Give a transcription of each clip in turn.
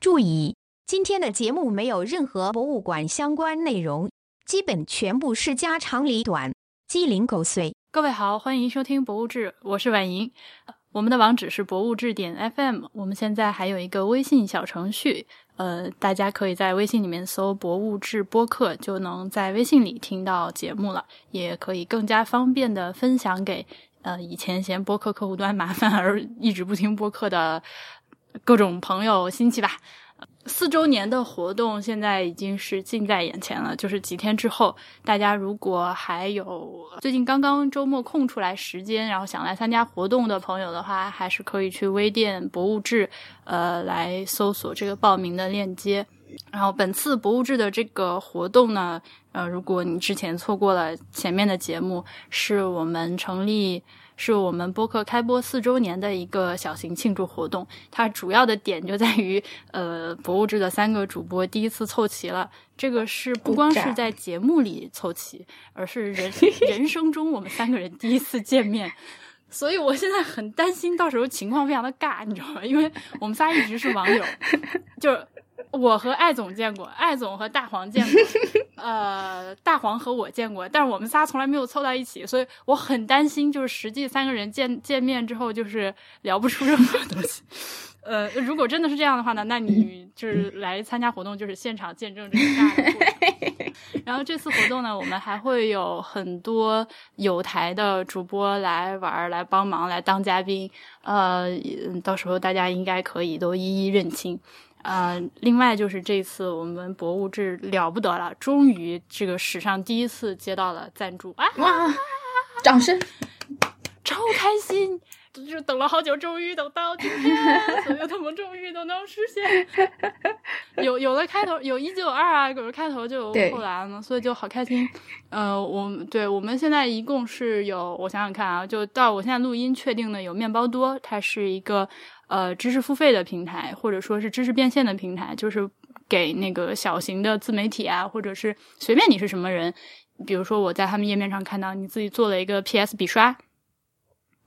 注意，今天的节目没有任何博物馆相关内容，基本全部是家长里短、鸡零狗碎。各位好，欢迎收听《博物志》，我是婉莹。我们的网址是博物志点 FM。我们现在还有一个微信小程序，呃，大家可以在微信里面搜“博物志播客”，就能在微信里听到节目了，也可以更加方便的分享给呃以前嫌播客客户端麻烦而一直不听播客的。各种朋友亲戚吧，四周年的活动现在已经是近在眼前了。就是几天之后，大家如果还有最近刚刚周末空出来时间，然后想来参加活动的朋友的话，还是可以去微店博物志，呃，来搜索这个报名的链接。然后本次博物志的这个活动呢，呃，如果你之前错过了前面的节目，是我们成立。是我们播客开播四周年的一个小型庆祝活动，它主要的点就在于，呃，博物志的三个主播第一次凑齐了。这个是不光是在节目里凑齐，而是人 人生中我们三个人第一次见面。所以我现在很担心，到时候情况非常的尬，你知道吗？因为我们仨一直是网友，就。我和艾总见过，艾总和大黄见过，呃，大黄和我见过，但是我们仨从来没有凑到一起，所以我很担心，就是实际三个人见见面之后，就是聊不出任何东西。呃，如果真的是这样的话呢，那你就是来参加活动，就是现场见证这个大的过程。然后这次活动呢，我们还会有很多有台的主播来玩，来帮忙，来当嘉宾。呃，到时候大家应该可以都一一认清。呃，另外就是这次我们博物志了不得了，终于这个史上第一次接到了赞助啊！哇，掌声，超开心！就等了好久，终于等到今天，所有的梦终于都能实现。有有了开头，有一就有二啊，有了开头就有后来了，所以就好开心。呃，我对我们现在一共是有，我想想看啊，就到我现在录音确定的有面包多，它是一个。呃，知识付费的平台，或者说是知识变现的平台，就是给那个小型的自媒体啊，或者是随便你是什么人，比如说我在他们页面上看到你自己做了一个 PS 笔刷，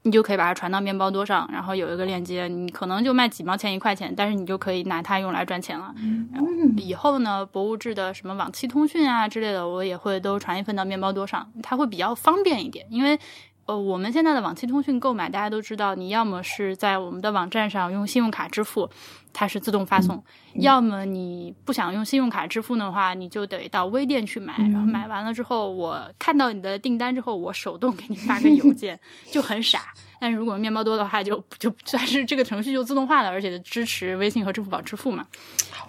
你就可以把它传到面包多上，然后有一个链接，你可能就卖几毛钱一块钱，但是你就可以拿它用来赚钱了。嗯以后呢，博物志的什么往期通讯啊之类的，我也会都传一份到面包多上，它会比较方便一点，因为。呃，我们现在的网期通讯购买，大家都知道，你要么是在我们的网站上用信用卡支付，它是自动发送；要么你不想用信用卡支付的话，你就得到微店去买。然后买完了之后，我看到你的订单之后，我手动给你发个邮件，就很傻。但是如果面包多的话，就就算是这个程序就自动化了，而且支持微信和支付宝支付嘛，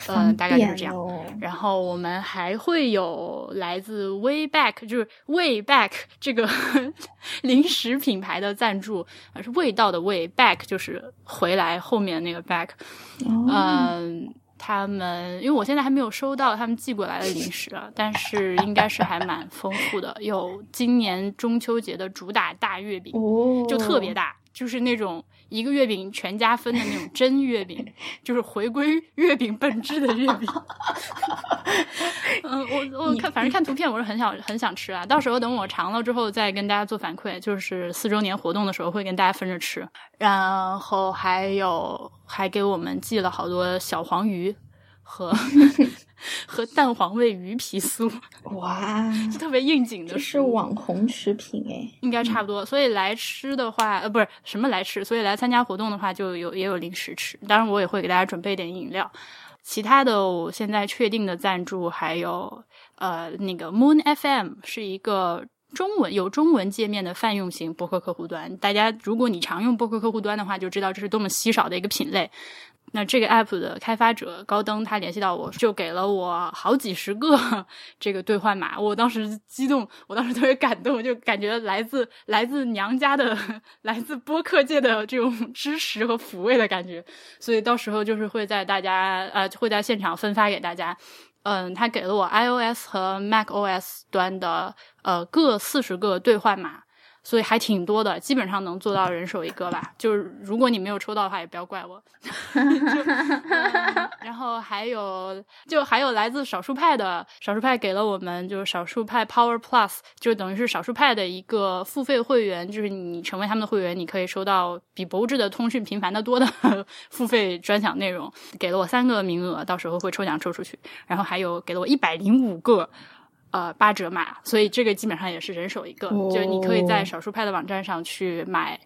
呃，大概就是这样。然后我们还会有来自 Wayback，就是 Wayback 这个 零食品牌的赞助，是味道的 Wayback，就是回来后面那个 back。嗯，他们因为我现在还没有收到他们寄过来的零食啊，但是应该是还蛮丰富的，有今年中秋节的主打大月饼，就特别大。就是那种一个月饼全家分的那种真月饼，就是回归月饼本质的月饼。嗯，我我看反正看图片我是很想很想吃啊，到时候等我尝了之后再跟大家做反馈，就是四周年活动的时候会跟大家分着吃。然后还有还给我们寄了好多小黄鱼和。和蛋黄味鱼皮酥，哇，特别应景的，是网红食品哎，应该差不多。所以来吃的话，呃，不是什么来吃，所以来参加活动的话，就有也有零食吃。当然，我也会给大家准备点饮料。其他的，我现在确定的赞助还有，呃，那个 Moon FM 是一个中文有中文界面的泛用型博客客户端。大家如果你常用博客客户端的话，就知道这是多么稀少的一个品类。那这个 app 的开发者高登，他联系到我，就给了我好几十个 这个兑换码。我当时激动，我当时特别感动，就感觉来自来自娘家的、来自播客界的这种支持和抚慰的感觉。所以到时候就是会在大家呃会在现场分发给大家。嗯，他给了我 iOS 和 macOS 端的呃各四十个兑换码。所以还挺多的，基本上能做到人手一个吧。就是如果你没有抽到的话，也不要怪我。然后还有就还有来自少数派的少数派给了我们就是少数派 Power Plus，就等于是少数派的一个付费会员，就是你成为他们的会员，你可以收到比博物志的通讯频繁的多的 付费专享内容。给了我三个名额，到时候会抽奖抽出去。然后还有给了我一百零五个呃八折码，所以这个基本上也是人手一个，就你可以在少数派的网站上去买。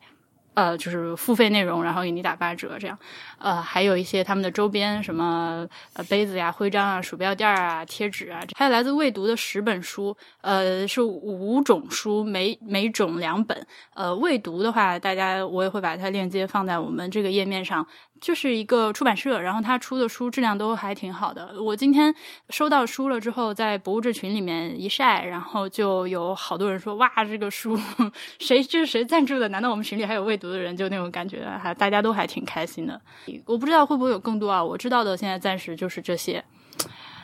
呃，就是付费内容，然后给你打八折，这样。呃，还有一些他们的周边，什么呃杯子呀、徽章啊、鼠标垫啊、贴纸啊，还有来自未读的十本书，呃，是五种书，每每种两本。呃，未读的话，大家我也会把它链接放在我们这个页面上。就是一个出版社，然后他出的书质量都还挺好的。我今天收到书了之后，在博物志群里面一晒，然后就有好多人说：“哇，这个书谁这是谁赞助的？难道我们群里还有未读的人？”就那种感觉，还大家都还挺开心的。我不知道会不会有更多啊？我知道的现在暂时就是这些，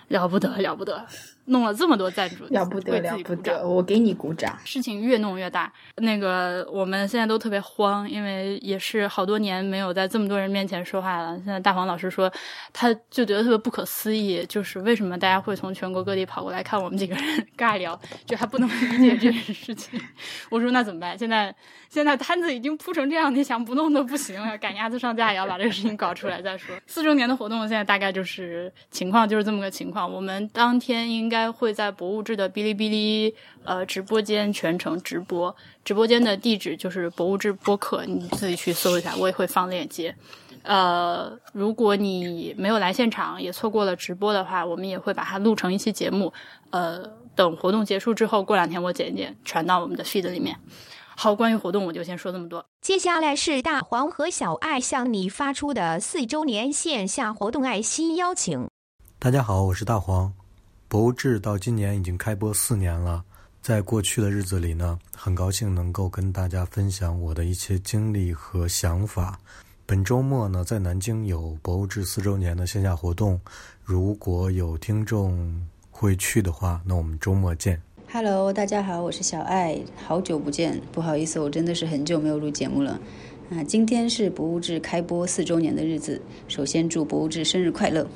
了不得了不得。弄了这么多赞助，了不得了不得！我给你鼓掌。事情越弄越大，那个我们现在都特别慌，因为也是好多年没有在这么多人面前说话了。现在大黄老师说，他就觉得特别不可思议，就是为什么大家会从全国各地跑过来看我们几个人尬聊，就还不能理解这件事情。我说那怎么办？现在现在摊子已经铺成这样，你想不弄都不行了，赶鸭子上架也要把这个事情搞出来再说。四周年的活动现在大概就是情况就是这么个情况。我们当天应。应该会在博物志的哔哩哔哩呃直播间全程直播，直播间的地址就是博物志播客，你自己去搜一下，我也会放链接。呃，如果你没有来现场，也错过了直播的话，我们也会把它录成一期节目。呃，等活动结束之后，过两天我剪一剪，传到我们的 feed 里面。好，关于活动我就先说这么多。接下来是大黄和小爱向你发出的四周年线下活动爱心邀请。大家好，我是大黄。博物志到今年已经开播四年了，在过去的日子里呢，很高兴能够跟大家分享我的一些经历和想法。本周末呢，在南京有博物志四周年的线下活动，如果有听众会去的话，那我们周末见。Hello，大家好，我是小爱，好久不见，不好意思，我真的是很久没有录节目了。啊，今天是博物志开播四周年的日子，首先祝博物志生日快乐。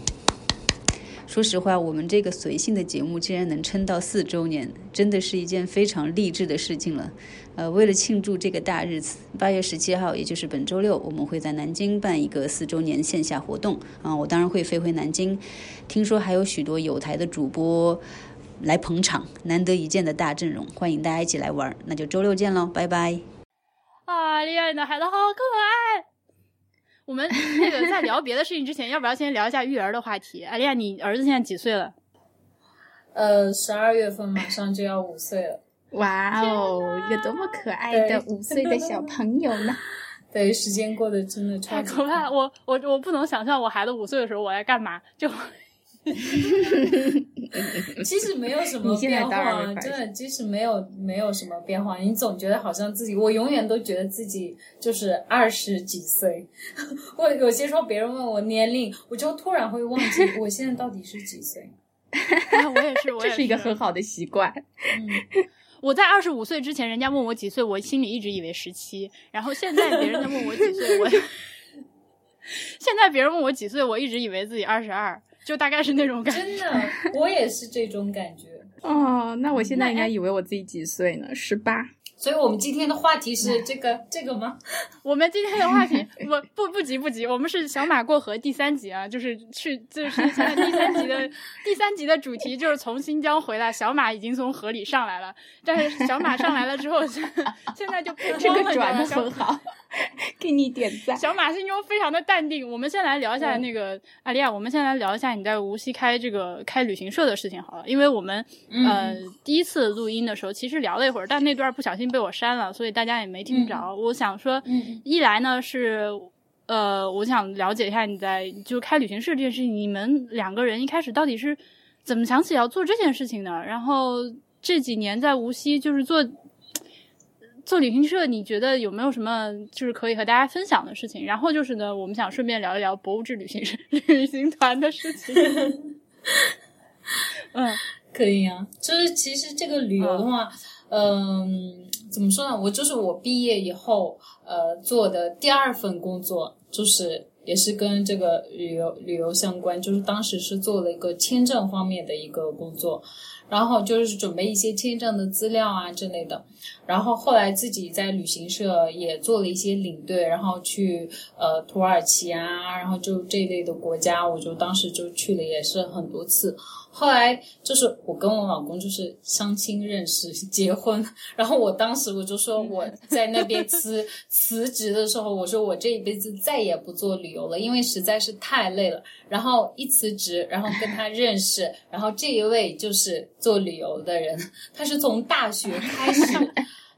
说实话，我们这个随性的节目竟然能撑到四周年，真的是一件非常励志的事情了。呃，为了庆祝这个大日子，八月十七号，也就是本周六，我们会在南京办一个四周年线下活动啊！我当然会飞回南京。听说还有许多有台的主播来捧场，难得一见的大阵容，欢迎大家一起来玩。那就周六见喽，拜拜！啊，厉害的孩子好可爱。我们那个在聊别的事情之前，要不要先聊一下育儿的话题？阿丽亚，你儿子现在几岁了？呃，十二月份马上就要五岁了。哇哦，一个多么可爱的五岁的小朋友呢！对，时间过得真的太可怕。我我我不能想象我孩子五岁的时候我在干嘛，就。其实没有什么变化，真的，即使没有没有什么变化，你总觉得好像自己，我永远都觉得自己就是二十几岁。我有些时候别人问我年龄，我就突然会忘记 我现在到底是几岁。我也是，这是一个很好的习惯。嗯，我在二十五岁之前，人家问我几岁，我心里一直以为十七。然后现在别人在问我几岁，我现在别人问我几岁，我一直以为自己二十二。就大概是那种感觉，真的，我也是这种感觉。哦，那我现在应该以为我自己几岁呢？十八。所以我们今天的话题是这个这个吗？我们今天的话题 不不不急不急，我们是小马过河第三集啊，就是去就是现在第三集的第三集的主题就是从新疆回来，小马已经从河里上来了，但是小马上来了之后，现在就这个转的很好，给你点赞。小马心中非常的淡定。我们先来聊一下那个阿丽亚，我们先来聊一下你在无锡开这个开旅行社的事情好了，因为我们呃第一次录音的时候其实聊了一会儿，但那段不小心。被我删了，所以大家也没听着。我想说，一来呢是，呃，我想了解一下你在就开旅行社这件事情，你们两个人一开始到底是怎么想起要做这件事情的？然后这几年在无锡就是做做旅行社，你觉得有没有什么就是可以和大家分享的事情？然后就是呢，我们想顺便聊一聊博物志旅行 旅行团的事情。嗯，可以啊，就是其实这个旅游的话。嗯，怎么说呢？我就是我毕业以后，呃，做的第二份工作，就是也是跟这个旅游旅游相关，就是当时是做了一个签证方面的一个工作，然后就是准备一些签证的资料啊之类的。然后后来自己在旅行社也做了一些领队，然后去呃土耳其啊，然后就这一类的国家，我就当时就去了，也是很多次。后来就是我跟我老公就是相亲认识结婚，然后我当时我就说我在那边辞 辞职的时候，我说我这一辈子再也不做旅游了，因为实在是太累了。然后一辞职，然后跟他认识，然后这一位就是做旅游的人，他是从大学开始，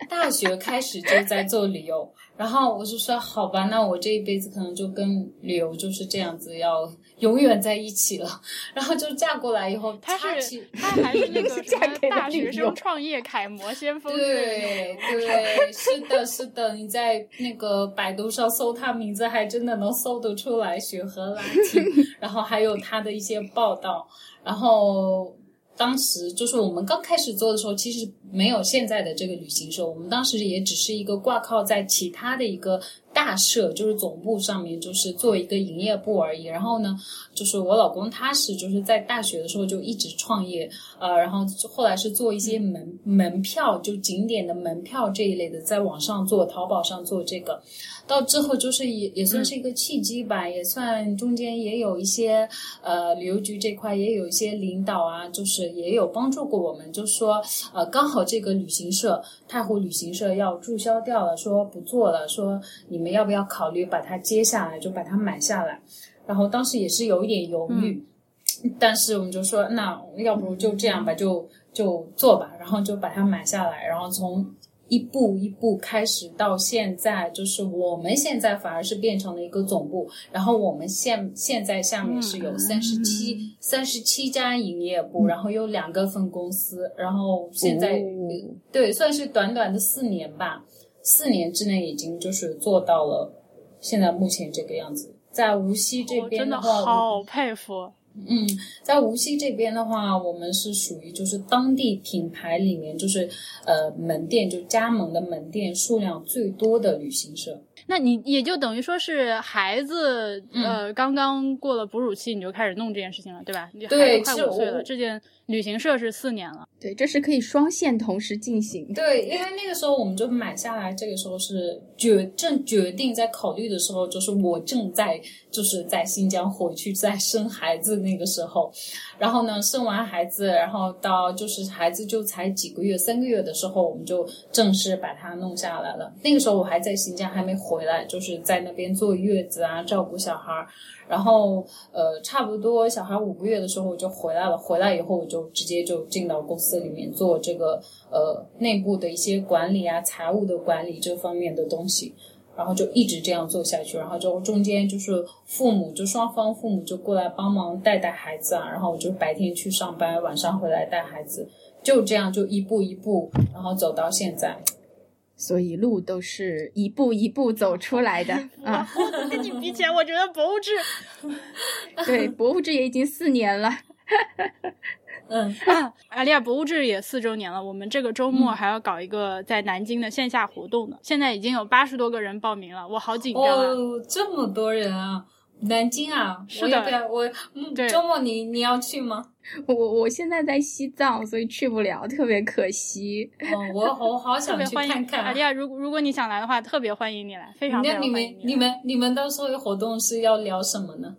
大学开始就在做旅游。然后我就说好吧，那我这一辈子可能就跟旅游就是这样子要。永远在一起了，然后就嫁过来以后，他是他还是那个 什么大学生创业楷模先锋？对对，是的，是的，你在那个百度上搜他名字，还真的能搜得出来，雪和拉提，然后还有他的一些报道，然后。当时就是我们刚开始做的时候，其实没有现在的这个旅行社，我们当时也只是一个挂靠在其他的一个大社，就是总部上面，就是做一个营业部而已。然后呢，就是我老公他是就是在大学的时候就一直创业，呃，然后后来是做一些门门票，就景点的门票这一类的，在网上做，淘宝上做这个。到之后就是也也算是一个契机吧，也算中间也有一些呃旅游局这块也有一些领导啊，就是也有帮助过我们，就说呃刚好这个旅行社太湖旅行社要注销掉了，说不做了，说你们要不要考虑把它接下来，就把它买下来。然后当时也是有一点犹豫，但是我们就说那要不就这样吧，就就做吧，然后就把它买下来，然后从。一步一步开始到现在，就是我们现在反而是变成了一个总部，然后我们现现在下面是有三十七三十七家营业部，然后有两个分公司，然后现在对算是短短的四年吧，四年之内已经就是做到了现在目前这个样子，在无锡这边的话，真的好佩服。嗯，在无锡这边的话，我们是属于就是当地品牌里面就是呃门店就加盟的门店数量最多的旅行社。那你也就等于说是孩子呃刚刚过了哺乳期，你就开始弄这件事情了，对吧？你对，快五岁了，这件。旅行社是四年了，对，这是可以双线同时进行。对，因为那个时候我们就买下来，这个时候是决正决定在考虑的时候，就是我正在就是在新疆回去再生孩子那个时候，然后呢，生完孩子，然后到就是孩子就才几个月，三个月的时候，我们就正式把它弄下来了。那个时候我还在新疆，还没回来，就是在那边坐月子啊，照顾小孩儿。然后，呃，差不多小孩五个月的时候我就回来了。回来以后，我就直接就进到公司里面做这个呃内部的一些管理啊、财务的管理这方面的东西。然后就一直这样做下去。然后就中间就是父母就双方父母就过来帮忙带带孩子啊。然后我就白天去上班，晚上回来带孩子，就这样就一步一步，然后走到现在。所以路都是一步一步走出来的 啊！跟你比起来，我觉得博物志，对博物志也已经四年了。嗯啊，阿丽亚博物志也四周年了。我们这个周末还要搞一个在南京的线下活动呢。现在已经有八十多个人报名了，我好紧张啊！这么多人啊！南京啊，是的，我周末你你要去吗？我我现在在西藏，所以去不了，特别可惜。哦，我我好想去看看。阿迪亚，如如果你想来的话，特别欢迎你来，非常非常欢迎。你们你们你们到时候活动是要聊什么呢？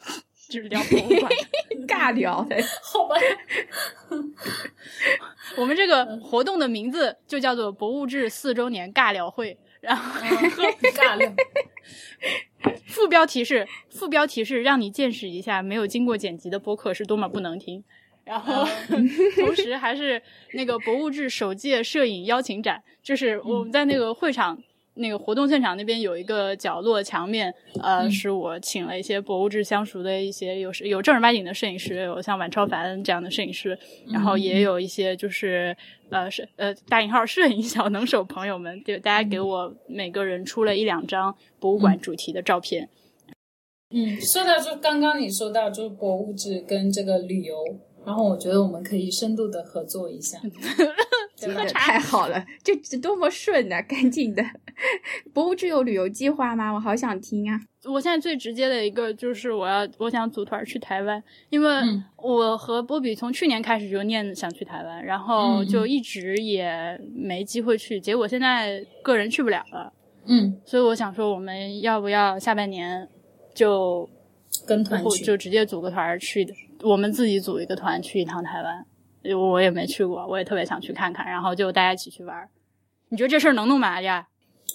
就是聊博物馆，尬聊。好吧。我们这个活动的名字就叫做“博物志四周年尬聊会”，然后尬聊。副标题是副标题是让你见识一下没有经过剪辑的播客是多么不能听，然后 同时还是那个博物志首届摄影邀请展，就是我们在那个会场。那个活动现场那边有一个角落墙面，呃，是我请了一些博物志相熟的一些有有正儿八经的摄影师，有像晚超凡这样的摄影师，然后也有一些就是呃是呃大引号摄影小能手朋友们，就大家给我每个人出了一两张博物馆主题的照片。嗯，说到就刚刚你说到就是博物志跟这个旅游，然后我觉得我们可以深度的合作一下。接的太好了，这这多么顺啊！干净的，博物志有旅游计划吗？我好想听啊！我现在最直接的一个就是我要我想组团去台湾，因为我和波比从去年开始就念想去台湾，然后就一直也没机会去，结果现在个人去不了了。嗯，所以我想说，我们要不要下半年就跟团去，就直接组个团去，我们自己组一个团去一趟台湾。我也没去过，我也特别想去看看，然后就大家一起去玩。你觉得这事儿能弄吗呀？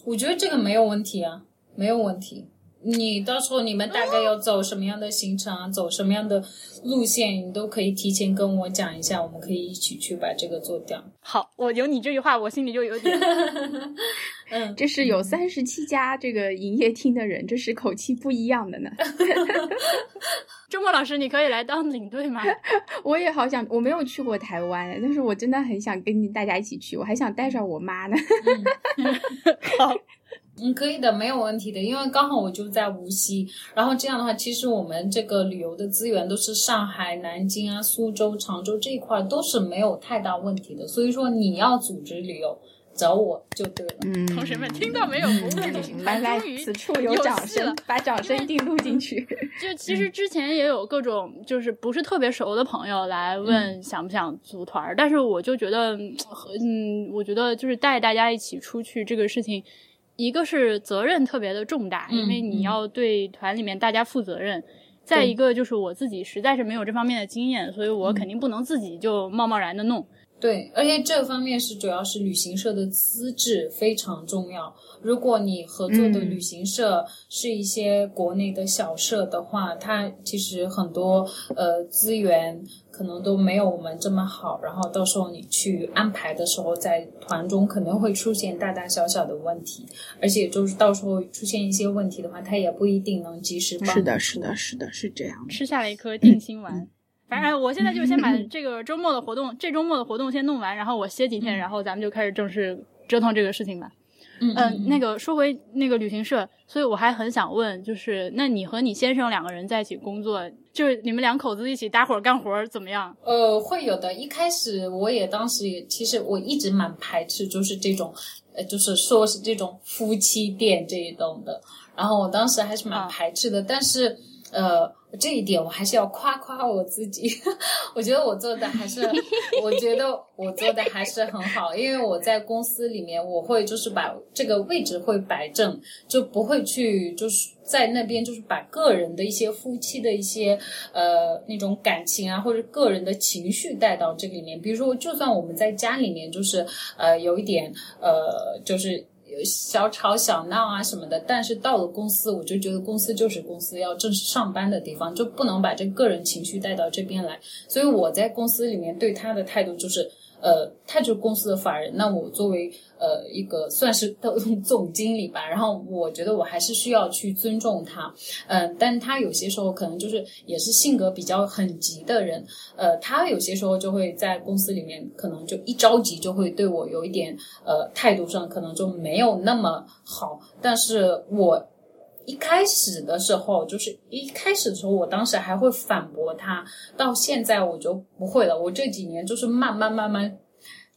我觉得这个没有问题啊，没有问题。你到时候你们大概要走什么样的行程啊，走什么样的路线，你都可以提前跟我讲一下，我们可以一起去把这个做掉。好，我有你这句话，我心里就有点。嗯，这是有三十七家这个营业厅的人，这是口气不一样的呢。周末老师，你可以来当领队吗？我也好想，我没有去过台湾，但是我真的很想跟大家一起去，我还想带上我妈呢。好。嗯，可以的，没有问题的，因为刚好我就在无锡，然后这样的话，其实我们这个旅游的资源都是上海、南京啊、苏州、常州这一块都是没有太大问题的，所以说你要组织旅游找我就对了。嗯，同学们听到没有？服务旅行来来，此处有掌声，把掌声一定录进去。就 其实之前也有各种就是不是特别熟的朋友来问想不想组团，但是我就觉得，嗯，我觉得就是带大家一起出去这个事情。一个是责任特别的重大，因为你要对团里面大家负责任；再一个就是我自己实在是没有这方面的经验，所以我肯定不能自己就贸贸然的弄。对，而且这方面是主要是旅行社的资质非常重要。如果你合作的旅行社是一些国内的小社的话，它其实很多呃资源可能都没有我们这么好。然后到时候你去安排的时候，在团中可能会出现大大小小的问题，而且就是到时候出现一些问题的话，他也不一定能及时帮。是的，是的，是的，是这样。吃下了一颗定心丸。反正我现在就先把这个周末的活动，这周末的活动先弄完，然后我歇几天，然后咱们就开始正式折腾这个事情吧。嗯，那个说回那个旅行社，所以我还很想问，就是那你和你先生两个人在一起工作，就是你们两口子一起搭伙干活怎么样？呃，会有的。一开始我也当时也，其实我一直蛮排斥，就是这种，呃，就是说是这种夫妻店这一种的。然后我当时还是蛮排斥的，但是。呃，这一点我还是要夸夸我自己，我觉得我做的还是，我觉得我做的还是很好，因为我在公司里面，我会就是把这个位置会摆正，就不会去就是在那边就是把个人的一些夫妻的一些呃那种感情啊或者个人的情绪带到这里面，比如说就算我们在家里面就是呃有一点呃就是。有小吵小闹啊什么的，但是到了公司，我就觉得公司就是公司要正式上班的地方，就不能把这个人情绪带到这边来。所以我在公司里面对他的态度就是。呃，他就是公司的法人，那我作为呃一个算是总经理吧，然后我觉得我还是需要去尊重他，嗯，但他有些时候可能就是也是性格比较很急的人，呃，他有些时候就会在公司里面可能就一着急就会对我有一点呃态度上可能就没有那么好，但是我。一开始的时候，就是一开始的时候，我当时还会反驳他，到现在我就不会了。我这几年就是慢慢慢慢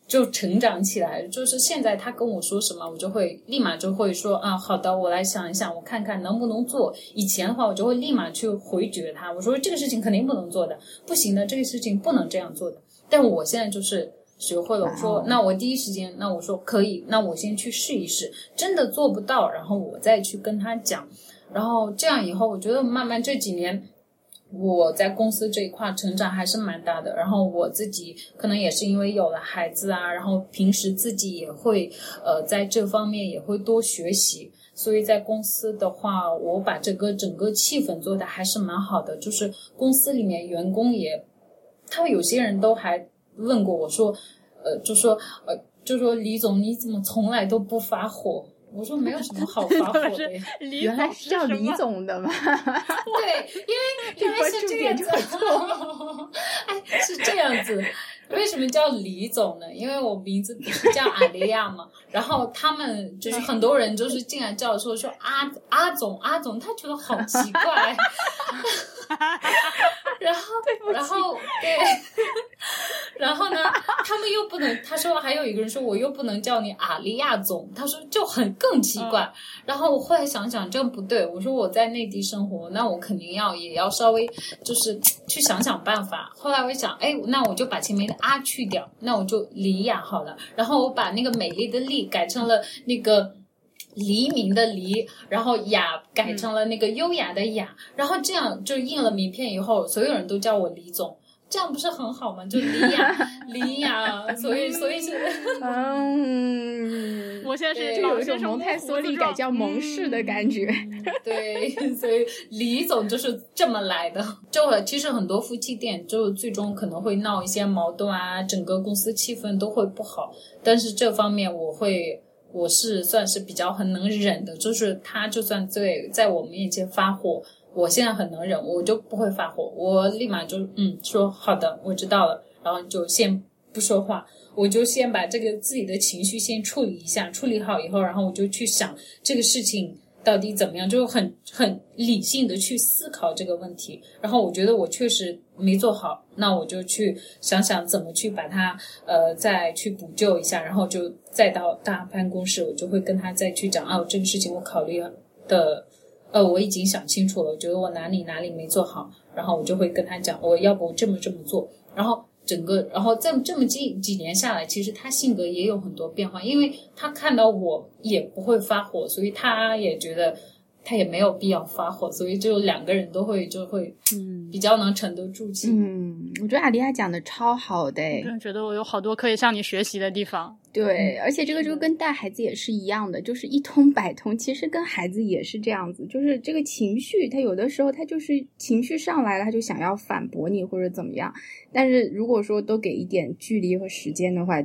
就成长起来，就是现在他跟我说什么，我就会立马就会说啊，好的，我来想一想，我看看能不能做。以前的话，我就会立马去回绝他，我说这个事情肯定不能做的，不行的，这个事情不能这样做的。但我现在就是。学会了，我说那我第一时间，那我说可以，那我先去试一试，真的做不到，然后我再去跟他讲，然后这样以后，我觉得慢慢这几年我在公司这一块成长还是蛮大的，然后我自己可能也是因为有了孩子啊，然后平时自己也会呃在这方面也会多学习，所以在公司的话，我把这个整个气氛做的还是蛮好的，就是公司里面员工也，他们有些人都还。问过我说，呃，就说，呃，就说李总你怎么从来都不发火？我说没有什么好发火的 呀，原来是叫李总的嘛？对，因为因为是这样子，哎，是这样子。为什么叫李总呢？因为我名字不是叫阿丽亚嘛，然后他们就是很多人就是进来叫说说阿阿总阿总，他觉得好奇怪，然后然后对，然后呢，他们又不能，他说还有一个人说我又不能叫你阿利亚总，他说就很更奇怪。然后我后来想想，这不对，我说我在内地生活，那我肯定要也要稍微就是去想想办法。后来我想，哎，那我就把前面的啊去掉，那我就李雅好了。然后我把那个美丽的丽改成了那个。黎明的黎，然后雅改成了那个优雅的雅，然后这样就印了名片以后，所有人都叫我李总，这样不是很好吗？就李雅，李雅，所以所以是，嗯，我现在是有一种蒙太梭利改叫蒙氏的感觉，对，所以李总就是这么来的。就其实很多夫妻店就最终可能会闹一些矛盾啊，整个公司气氛都会不好，但是这方面我会。我是算是比较很能忍的，就是他就算在在我面前发火，我现在很能忍，我就不会发火，我立马就嗯说好的，我知道了，然后就先不说话，我就先把这个自己的情绪先处理一下，处理好以后，然后我就去想这个事情。到底怎么样？就很很理性的去思考这个问题。然后我觉得我确实没做好，那我就去想想怎么去把它呃再去补救一下。然后就再到大办公室，我就会跟他再去讲啊，这个事情我考虑的呃我已经想清楚了，我觉得我哪里哪里没做好。然后我就会跟他讲，我要不这么这么做。然后。整个，然后再这么近几年下来，其实他性格也有很多变化，因为他看到我也不会发火，所以他也觉得。他也没有必要发火，所以就两个人都会就会，嗯，比较能沉得住气。嗯，我觉得阿丽亚讲的超好的，真的觉得我有好多可以向你学习的地方。对，而且这个就跟带孩子也是一样的，就是一通百通。其实跟孩子也是这样子，就是这个情绪，他有的时候他就是情绪上来了，他就想要反驳你或者怎么样。但是如果说都给一点距离和时间的话。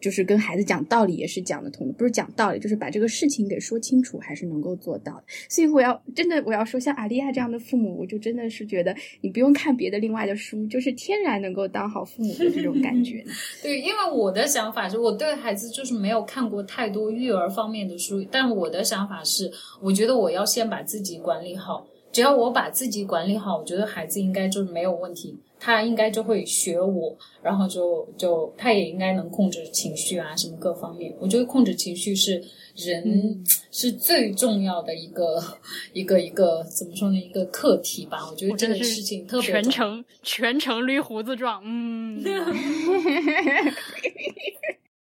就是跟孩子讲道理也是讲得通的，不是讲道理，就是把这个事情给说清楚，还是能够做到的。所以我要真的我要说，像阿丽亚这样的父母，我就真的是觉得你不用看别的另外的书，就是天然能够当好父母的这种感觉。对，因为我的想法是，我对孩子就是没有看过太多育儿方面的书，但我的想法是，我觉得我要先把自己管理好，只要我把自己管理好，我觉得孩子应该就是没有问题。他应该就会学我，然后就就他也应该能控制情绪啊，什么各方面。我觉得控制情绪是人是最重要的一个 一个一个怎么说呢？一个课题吧。我觉得这个事情特别全程全程捋胡子状，嗯。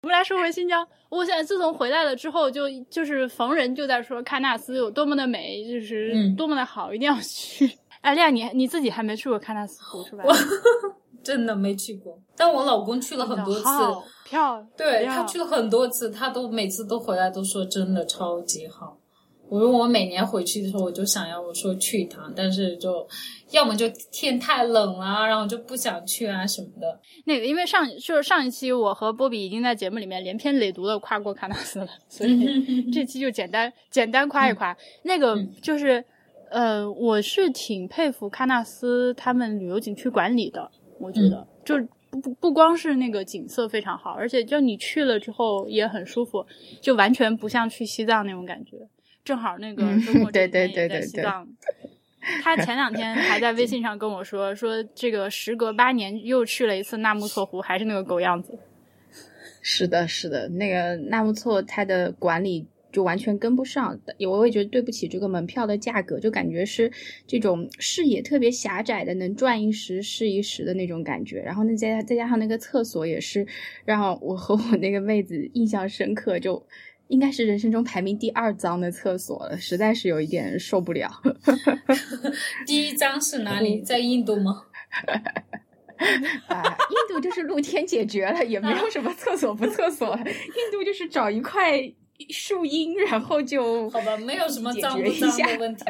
我们来说回新疆，我现在自从回来了之后，就就是逢人就在说喀纳斯有多么的美，就是多么的好，一定要去。哎，亮，你你自己还没去过喀纳斯湖是吧？我 真的没去过，但我老公去了很多次，漂亮。对他去了很多次，他都每次都回来都说真的超级好。我说我每年回去的时候，我就想要我说去一趟，但是就要么就天太冷了，然后就不想去啊什么的。那个因为上就是上一期我和波比已经在节目里面连篇累牍的夸过喀纳斯了，所以这期就简单简单夸一夸。那个就是。呃，我是挺佩服喀纳斯他们旅游景区管理的，我觉得就不不不光是那个景色非常好，而且就你去了之后也很舒服，就完全不像去西藏那种感觉。正好那个对对对对西藏，他前两天还在微信上跟我说，说这个时隔八年又去了一次纳木错湖，还是那个狗样子。是的，是的，那个纳木错它的管理。就完全跟不上，也我也觉得对不起这个门票的价格，就感觉是这种视野特别狭窄的，能转一时是一时的那种感觉。然后那再再加上那个厕所也是让我和我那个妹子印象深刻，就应该是人生中排名第二脏的厕所了，实在是有一点受不了。第一脏是哪里？在印度吗？啊，印度就是露天解决了，也没有什么厕所不厕所，印度就是找一块。树荫，然后就 好吧，没有什么脏不脏的问题？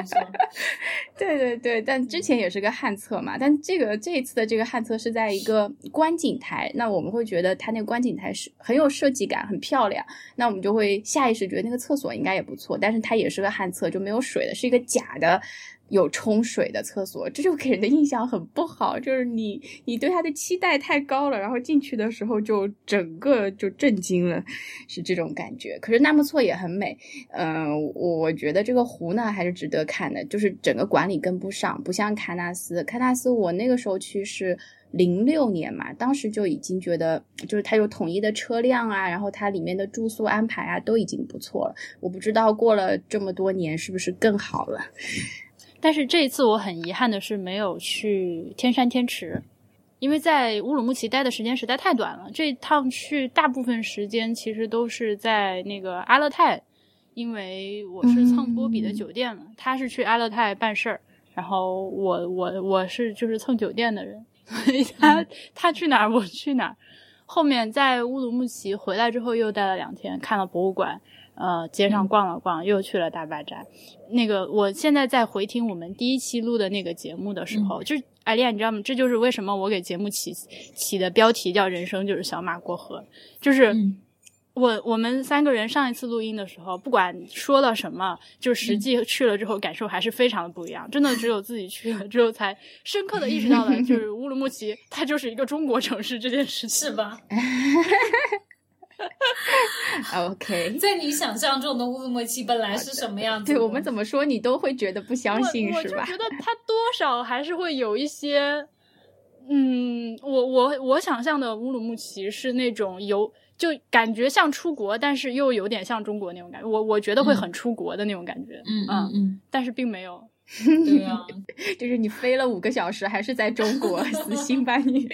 对对对，但之前也是个旱厕嘛，但这个这一次的这个旱厕是在一个观景台，那我们会觉得它那个观景台是很有设计感，很漂亮，那我们就会下意识觉得那个厕所应该也不错，但是它也是个旱厕，就没有水的，是一个假的。有冲水的厕所，这就给人的印象很不好。就是你你对它的期待太高了，然后进去的时候就整个就震惊了，是这种感觉。可是纳木错也很美，嗯，我觉得这个湖呢还是值得看的，就是整个管理跟不上，不像喀纳斯。喀纳斯我那个时候去是。零六年嘛，当时就已经觉得，就是它有统一的车辆啊，然后它里面的住宿安排啊，都已经不错了。我不知道过了这么多年是不是更好了。但是这一次我很遗憾的是没有去天山天池，因为在乌鲁木齐待的时间实在太短了。这趟去大部分时间其实都是在那个阿勒泰，因为我是蹭波比的酒店了，他是去阿勒泰办事儿，然后我我我是就是蹭酒店的人。所以他 他去哪儿我去哪儿。后面在乌鲁木齐回来之后又待了两天，看了博物馆，呃，街上逛了逛，又去了大巴扎。那个我现在在回听我们第一期录的那个节目的时候，就艾丽亚，你知道吗？这就是为什么我给节目起起的标题叫“人生就是小马过河”，就是。我我们三个人上一次录音的时候，不管说了什么，就实际去了之后，感受还是非常的不一样。真的，只有自己去了之后，才深刻的意识到了，就是乌鲁木齐它就是一个中国城市这件事情，是吧 OK，在你想象中的乌鲁木齐本来是什么样子？对我们怎么说，你都会觉得不相信，是吧？我觉得它多少还是会有一些，嗯，我我我想象的乌鲁木齐是那种有。就感觉像出国，但是又有点像中国那种感觉。我我觉得会很出国的那种感觉。嗯嗯嗯，但是并没有。对啊，就是你飞了五个小时，还是在中国，死心吧你。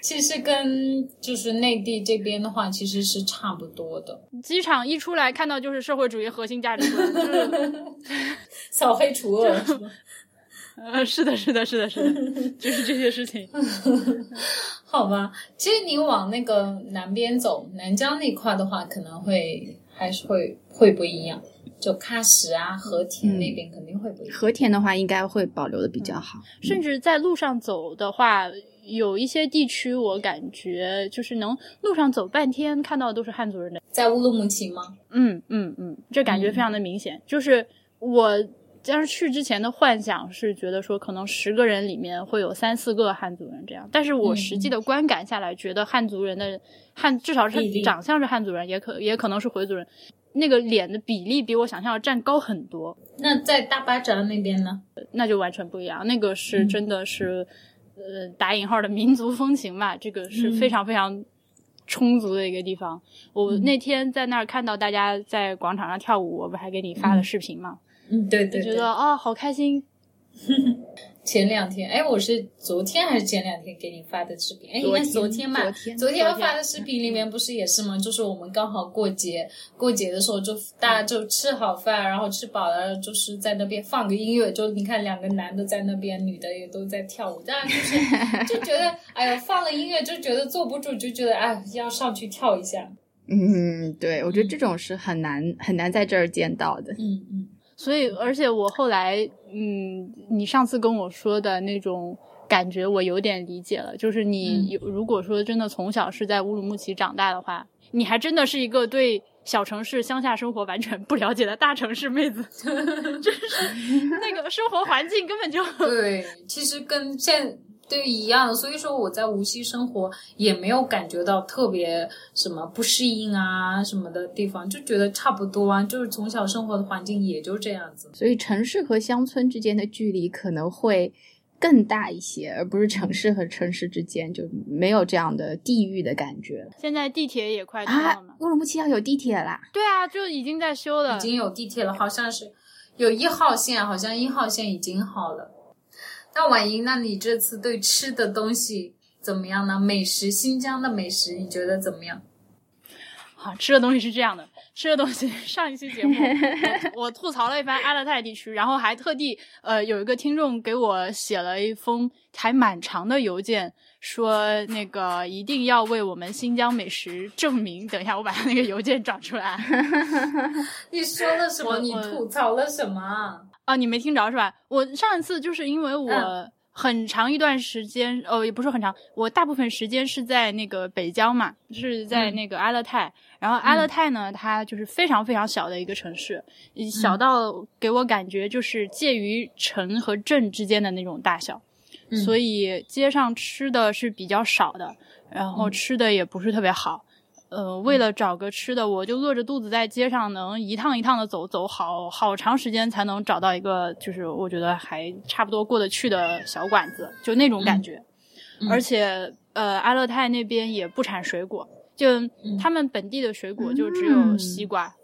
其实跟就是内地这边的话，其实是差不多的。机场一出来看到就是社会主义核心价值观，就是 扫黑除恶。呃，是的，是的，是的，是的，就是这些事情。好吧，其实你往那个南边走，南疆那块的话，可能会还是会会不一样。就喀什啊，和田那边肯定会不一样。和田的话，应该会保留的比较好。甚至在路上走的话，有一些地区我感觉就是能路上走半天，看到的都是汉族人的。在乌鲁木齐吗？嗯嗯嗯，这感觉非常的明显。就是我。但是去之前的幻想是觉得说，可能十个人里面会有三四个汉族人这样。但是我实际的观感下来，觉得汉族人的汉至少是长相是汉族人，也可也可能是回族人，那个脸的比例比我想象要占高很多。那在大巴扎那边呢？那就完全不一样，那个是真的是，呃，打引号的民族风情吧，这个是非常非常充足的一个地方。我那天在那儿看到大家在广场上跳舞，我不还给你发了视频吗？嗯，对对，觉得啊，好开心。前两天，哎，我是昨天还是前两天给你发的视频？哎，应该昨天嘛。昨天发的视频里面不是也是吗？就是我们刚好过节，过节的时候就大家就吃好饭，然后吃饱了，就是在那边放个音乐，就你看两个男的在那边，女的也都在跳舞，当然就是 就觉得，哎呀，放了音乐就觉得坐不住，就觉得哎，要上去跳一下。嗯，对，我觉得这种是很难很难在这儿见到的。嗯嗯。所以，而且我后来，嗯，你上次跟我说的那种感觉，我有点理解了。就是你有，如果说真的从小是在乌鲁木齐长大的话，你还真的是一个对小城市乡下生活完全不了解的大城市妹子，就是那个生活环境根本就对。其实跟现。对，一样的。所以说我在无锡生活也没有感觉到特别什么不适应啊什么的地方，就觉得差不多啊，就是从小生活的环境也就这样子。所以城市和乡村之间的距离可能会更大一些，而不是城市和城市之间就没有这样的地域的感觉。现在地铁也快到了嘛？乌鲁木齐要有地铁啦？对啊，就已经在修了，已经有地铁了，好像是有一号线，好像一号线已经好了。那婉莹，那你这次对吃的东西怎么样呢？美食，新疆的美食，你觉得怎么样？好，吃的东西是这样的，吃的东西。上一期节目我 我吐槽了一番阿勒泰地区，然后还特地呃有一个听众给我写了一封还蛮长的邮件，说那个一定要为我们新疆美食证明。等一下，我把他那个邮件找出来。你说了什么？你吐槽了什么？啊，你没听着是吧？我上一次就是因为我很长一段时间，哦，也不是很长，我大部分时间是在那个北郊嘛，是在那个阿勒泰。然后阿勒泰呢，它就是非常非常小的一个城市，小到给我感觉就是介于城和镇之间的那种大小，所以街上吃的是比较少的，然后吃的也不是特别好。呃，为了找个吃的，我就饿着肚子在街上能一趟一趟的走，走好好长时间才能找到一个，就是我觉得还差不多过得去的小馆子，就那种感觉。而且，呃，阿勒泰那边也不产水果，就他们本地的水果就只有西瓜，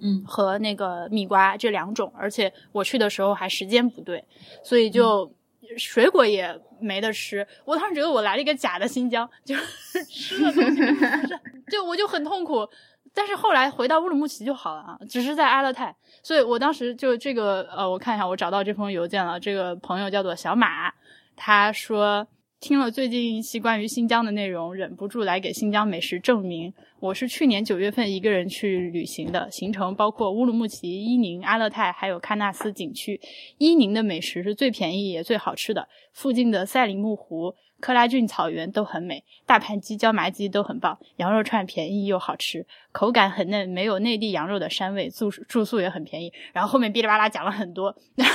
嗯，和那个蜜瓜这两种。而且我去的时候还时间不对，所以就。水果也没得吃，我当时觉得我来了一个假的新疆，就是吃的东西不是，就我就很痛苦。但是后来回到乌鲁木齐就好了啊，只是在阿勒泰，所以我当时就这个呃，我看一下，我找到这封邮件了，这个朋友叫做小马，他说。听了最近一期关于新疆的内容，忍不住来给新疆美食证明。我是去年九月份一个人去旅行的，行程包括乌鲁木齐、伊宁、阿勒泰，还有喀纳斯景区。伊宁的美食是最便宜也最好吃的，附近的赛里木湖。克拉峻草原都很美，大盘鸡、椒麻鸡都很棒，羊肉串便宜又好吃，口感很嫩，没有内地羊肉的膻味，住住宿也很便宜。然后后面哔哩吧啦讲了很多，然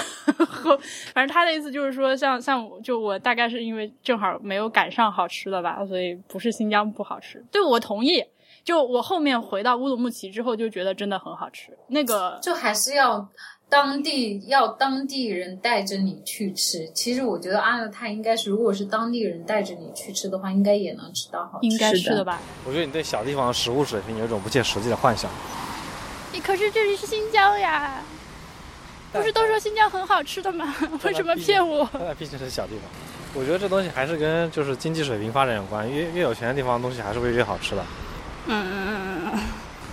后反正他的意思就是说，像像就我大概是因为正好没有赶上好吃的吧，所以不是新疆不好吃。对，我同意。就我后面回到乌鲁木齐之后，就觉得真的很好吃。那个就还是要。当地要当地人带着你去吃，其实我觉得阿勒泰应该是，如果是当地人带着你去吃的话，应该也能吃到好吃的。应该是的吧？我觉得你对小地方的食物水平有一种不切实际的幻想。你可是这里是新疆呀，不是都说新疆很好吃的吗？为什么骗我？那毕竟是小地方，我觉得这东西还是跟就是经济水平发展有关，越越有钱的地方东西还是会越好吃的。嗯嗯嗯嗯，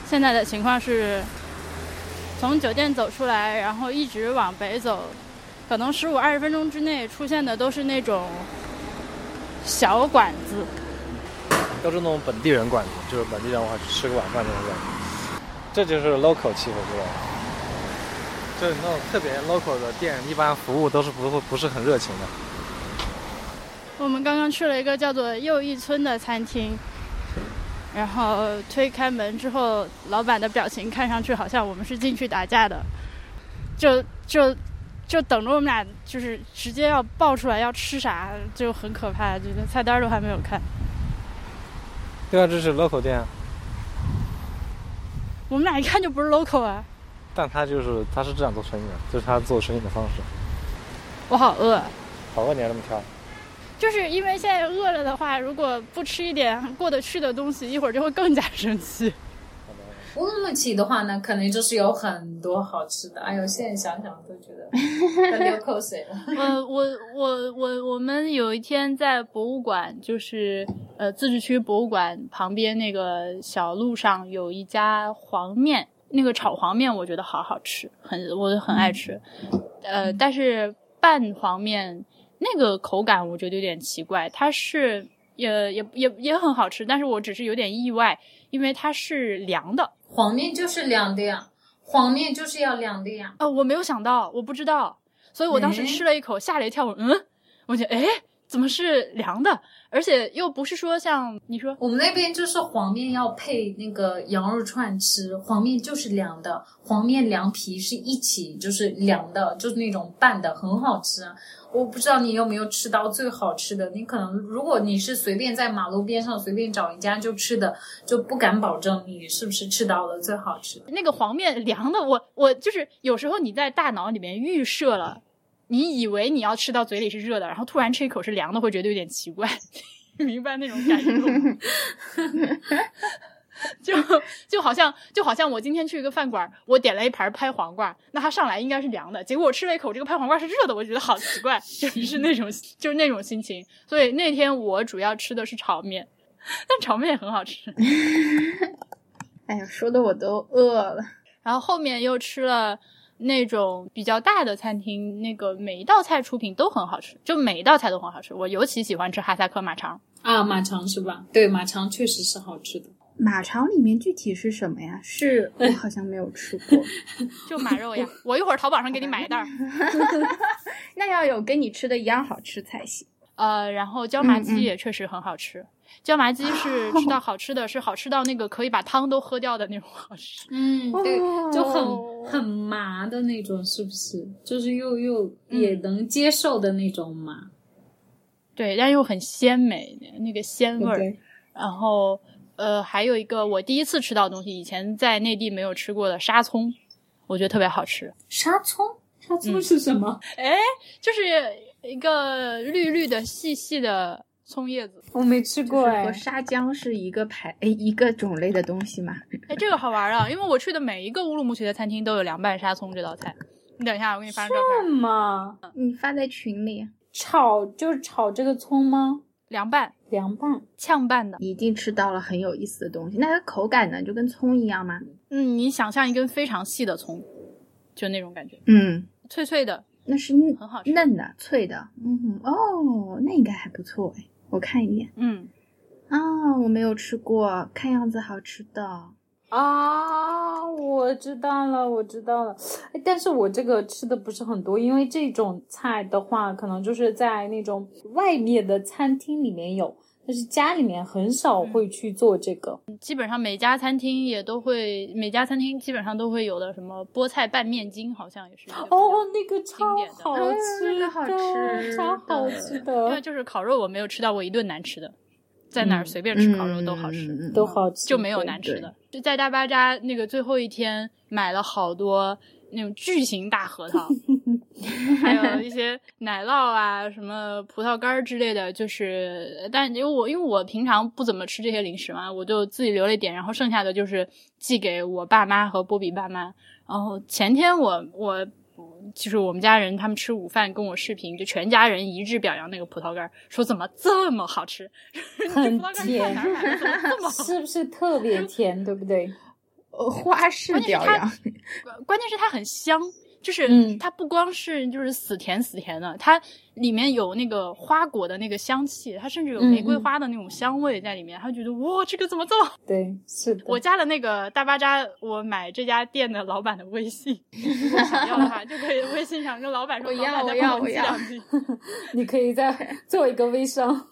现在的情况是。从酒店走出来，然后一直往北走，可能十五二十分钟之内出现的都是那种小馆子，都是那种本地人馆子，就是本地人话吃个晚饭那种馆子。这就是 local 气氛，知道吧？就是那种特别 local 的店，一般服务都是不会不是很热情的。我们刚刚去了一个叫做又一村的餐厅。然后推开门之后，老板的表情看上去好像我们是进去打架的，就就就等着我们俩，就是直接要爆出来要吃啥，就很可怕，就连菜单都还没有看。对啊，这是 local 店。我们俩一看就不是 local 啊。但他就是他是这样做生意的，这是他做生意的方式。我好饿。好饿，你还这么挑？就是因为现在饿了的话，如果不吃一点过得去的东西，一会儿就会更加生气。乌鲁木齐的话呢，可能就是有很多好吃的。哎呦，现在想想都觉得流口水了。呃，我我我我们有一天在博物馆，就是呃自治区博物馆旁边那个小路上有一家黄面，那个炒黄面我觉得好好吃，很我很爱吃。呃，但是拌黄面。那个口感我觉得有点奇怪，它是也也也也很好吃，但是我只是有点意外，因为它是凉的。黄面就是凉的呀，黄面就是要凉的呀。哦，我没有想到，我不知道，所以我当时吃了一口，吓了一跳。我嗯，我觉得哎，怎么是凉的？而且又不是说像你说，我们那边就是黄面要配那个羊肉串吃，黄面就是凉的，黄面凉皮是一起就是凉的，就是那种拌的，很好吃。我不知道你有没有吃到最好吃的，你可能如果你是随便在马路边上随便找一家就吃的，就不敢保证你是不是吃到了最好吃的。那个黄面凉的，我我就是有时候你在大脑里面预设了，你以为你要吃到嘴里是热的，然后突然吃一口是凉的，会觉得有点奇怪，明白那种感受。就就好像就好像我今天去一个饭馆，我点了一盘拍黄瓜，那它上来应该是凉的，结果我吃了一口，这个拍黄瓜是热的，我觉得好奇怪，就是那种就是那种心情。所以那天我主要吃的是炒面，但炒面也很好吃。哎呀，说的我都饿了。然后后面又吃了那种比较大的餐厅，那个每一道菜出品都很好吃，就每一道菜都很好吃。我尤其喜欢吃哈萨克马肠啊，马肠是吧？对，马肠确实是好吃的。马肠里面具体是什么呀？是我好像没有吃过，就马肉呀。我一会儿淘宝上给你买一袋。那要有跟你吃的一样好吃才行。呃，然后椒麻鸡也确实很好吃。椒麻鸡是吃到 好吃的，是好吃到那个可以把汤都喝掉的那种好吃。嗯，对，就很很麻的那种，是不是？就是又又也能接受的那种麻。对，但又很鲜美，那个鲜味儿。然后，呃，还有一个我第一次吃到东西，以前在内地没有吃过的沙葱，我觉得特别好吃。沙葱？沙葱是什么？哎，就是一个绿绿的、细细的。葱叶子我没吃过哎，和沙姜是一个牌哎一个种类的东西吗？哎，这个好玩啊！因为我去的每一个乌鲁木齐的餐厅都有凉拌沙葱这道菜。你等一下，我给你发照片。吗？你发在群里。炒就是炒这个葱吗？凉拌，凉拌，炝拌的。一定吃到了很有意思的东西。那它口感呢？就跟葱一样吗？嗯，你想象一根非常细的葱，就那种感觉。嗯，脆脆的，那是很好吃，嫩的，脆的。嗯哦，那应该还不错哎。我看一眼，嗯，啊，我没有吃过，看样子好吃的啊，我知道了，我知道了，但是我这个吃的不是很多，因为这种菜的话，可能就是在那种外面的餐厅里面有。但是家里面很少会去做这个，基本上每家餐厅也都会，每家餐厅基本上都会有的什么菠菜拌面筋，好像也是哦，那个超好吃，好吃，超好吃的。因为就是烤肉，我没有吃到过一顿难吃的，在哪儿随便吃烤肉都好吃，都好吃，就没有难吃的。就在大巴扎那个最后一天买了好多。那种巨型大核桃，还有一些奶酪啊，什么葡萄干之类的，就是，但因为我因为我平常不怎么吃这些零食嘛，我就自己留了一点，然后剩下的就是寄给我爸妈和波比爸妈。然后前天我我就是我们家人他们吃午饭跟我视频，就全家人一致表扬那个葡萄干，说怎么这么好吃，很甜，是不是特别甜，对不对？呃，花式表扬，关键是它很香，就是它不光是就是死甜死甜的，它里面有那个花果的那个香气，它甚至有玫瑰花的那种香味在里面。他觉得哇，这个怎么这么 对？是的，我加了那个大巴扎，我买这家店的老板的微信，如果想要的话，就可以微信上跟老板说，我要，我要，我要。你可以再 做一个微商。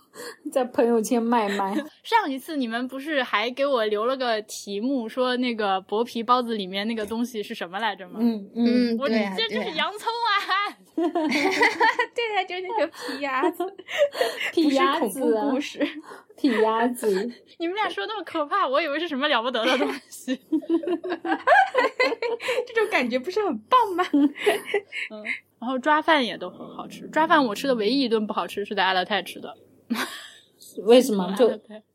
在朋友圈卖卖。上一次你们不是还给我留了个题目，说那个薄皮包子里面那个东西是什么来着吗？嗯嗯，我这这是洋葱啊！对啊，就是那个皮鸭子，皮鸭子故事，皮鸭子。你们俩说那么可怕，我以为是什么了不得的东西。这种感觉不是很棒吗？嗯，然后抓饭也都很好吃。抓饭我吃的唯一一顿不好吃是在阿勒泰吃的。为什么？就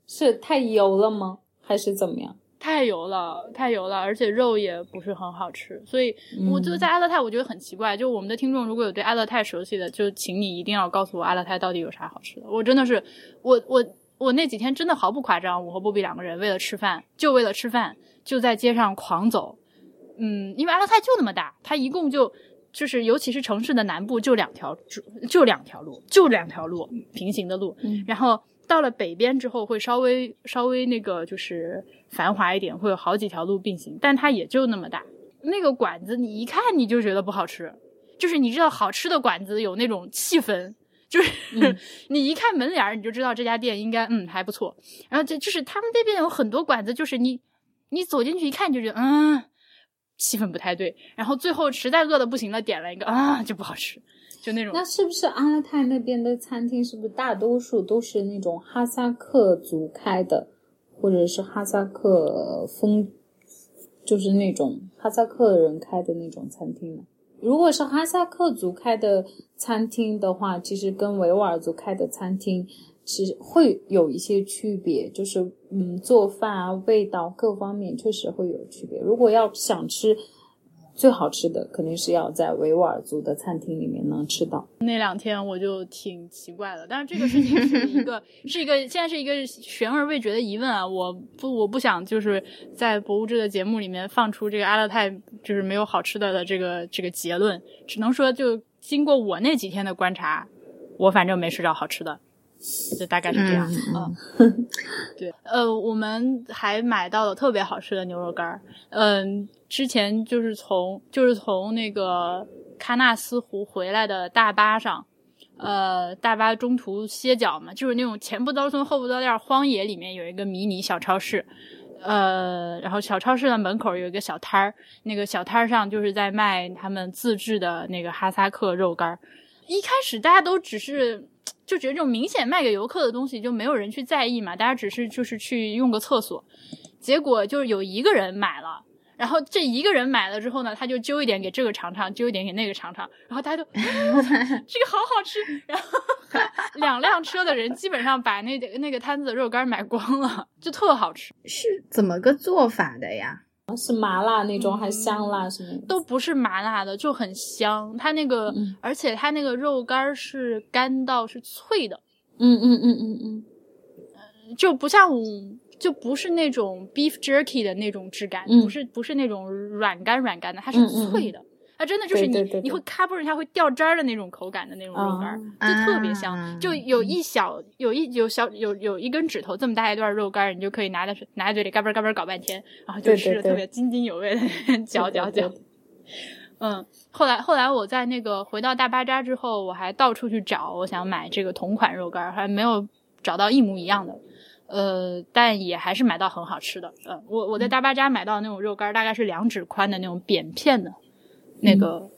是太油了吗？还是怎么样？太油了，太油了，而且肉也不是很好吃。所以我就在阿勒泰，我觉得很奇怪。就我们的听众如果有对阿勒泰熟悉的，就请你一定要告诉我阿勒泰到底有啥好吃的。我真的是，我我我那几天真的毫不夸张，我和波比两个人为了吃饭，就为了吃饭，就在街上狂走。嗯，因为阿勒泰就那么大，它一共就。就是，尤其是城市的南部，就两条，就就两条路，就两条路平行的路。然后到了北边之后，会稍微稍微那个就是繁华一点，会有好几条路并行，但它也就那么大。那个馆子你一看你就觉得不好吃，就是你知道好吃的馆子有那种气氛，就是 你一看门脸儿你就知道这家店应该嗯还不错。然后这就是他们那边有很多馆子，就是你你走进去一看就觉得嗯。气氛不太对，然后最后实在饿的不行了，点了一个啊，就不好吃，就那种。那是不是阿勒泰那边的餐厅是不是大多数都是那种哈萨克族开的，或者是哈萨克风，就是那种哈萨克人开的那种餐厅呢？如果是哈萨克族开的餐厅的话，其实跟维吾尔族开的餐厅。其实会有一些区别，就是嗯，做饭啊，味道各方面确实会有区别。如果要想吃最好吃的，肯定是要在维吾尔族的餐厅里面能吃到。那两天我就挺奇怪的，但是这个事情是一个 是一个现在是一个悬而未决的疑问啊！我不我不想就是在博物志的节目里面放出这个阿勒泰就是没有好吃的的这个这个结论，只能说就经过我那几天的观察，我反正没吃着好吃的。就大概是这样嗯，对，呃，我们还买到了特别好吃的牛肉干儿。嗯，之前就是从就是从那个喀纳斯湖回来的大巴上，呃，大巴中途歇脚嘛，就是那种前不着村后不着店荒野里面有一个迷你小超市，呃，然后小超市的门口有一个小摊儿，那个小摊儿上就是在卖他们自制的那个哈萨克肉干儿。一开始大家都只是。就觉得这种明显卖给游客的东西就没有人去在意嘛，大家只是就是去用个厕所，结果就是有一个人买了，然后这一个人买了之后呢，他就揪一点给这个尝尝，揪一点给那个尝尝，然后大家都 这个好好吃，然后 两辆车的人基本上把那那个摊子的肉干买光了，就特好吃。是怎么个做法的呀？是麻辣那种还是香辣什么？都不是麻辣的，就很香。它那个，而且它那个肉干是干到是脆的。嗯嗯嗯嗯嗯，就不像，就不是那种 beef jerky 的那种质感，不是不是那种软干软干的，它是脆的。它真的就是你，你会咔嘣一下会掉渣儿的那种口感的那种肉干，就特别香。就有一小有一有小有有一根指头这么大一段肉干，你就可以拿在拿在嘴里嘎嘣嘎嘣搞半天，然后就吃的特别津津有味的嚼嚼嚼。嗯，后来后来我在那个回到大巴扎之后，我还到处去找，我想买这个同款肉干，还没有找到一模一样的。呃，但也还是买到很好吃的。呃，我我在大巴扎买到那种肉干，大概是两指宽的那种扁片的。那个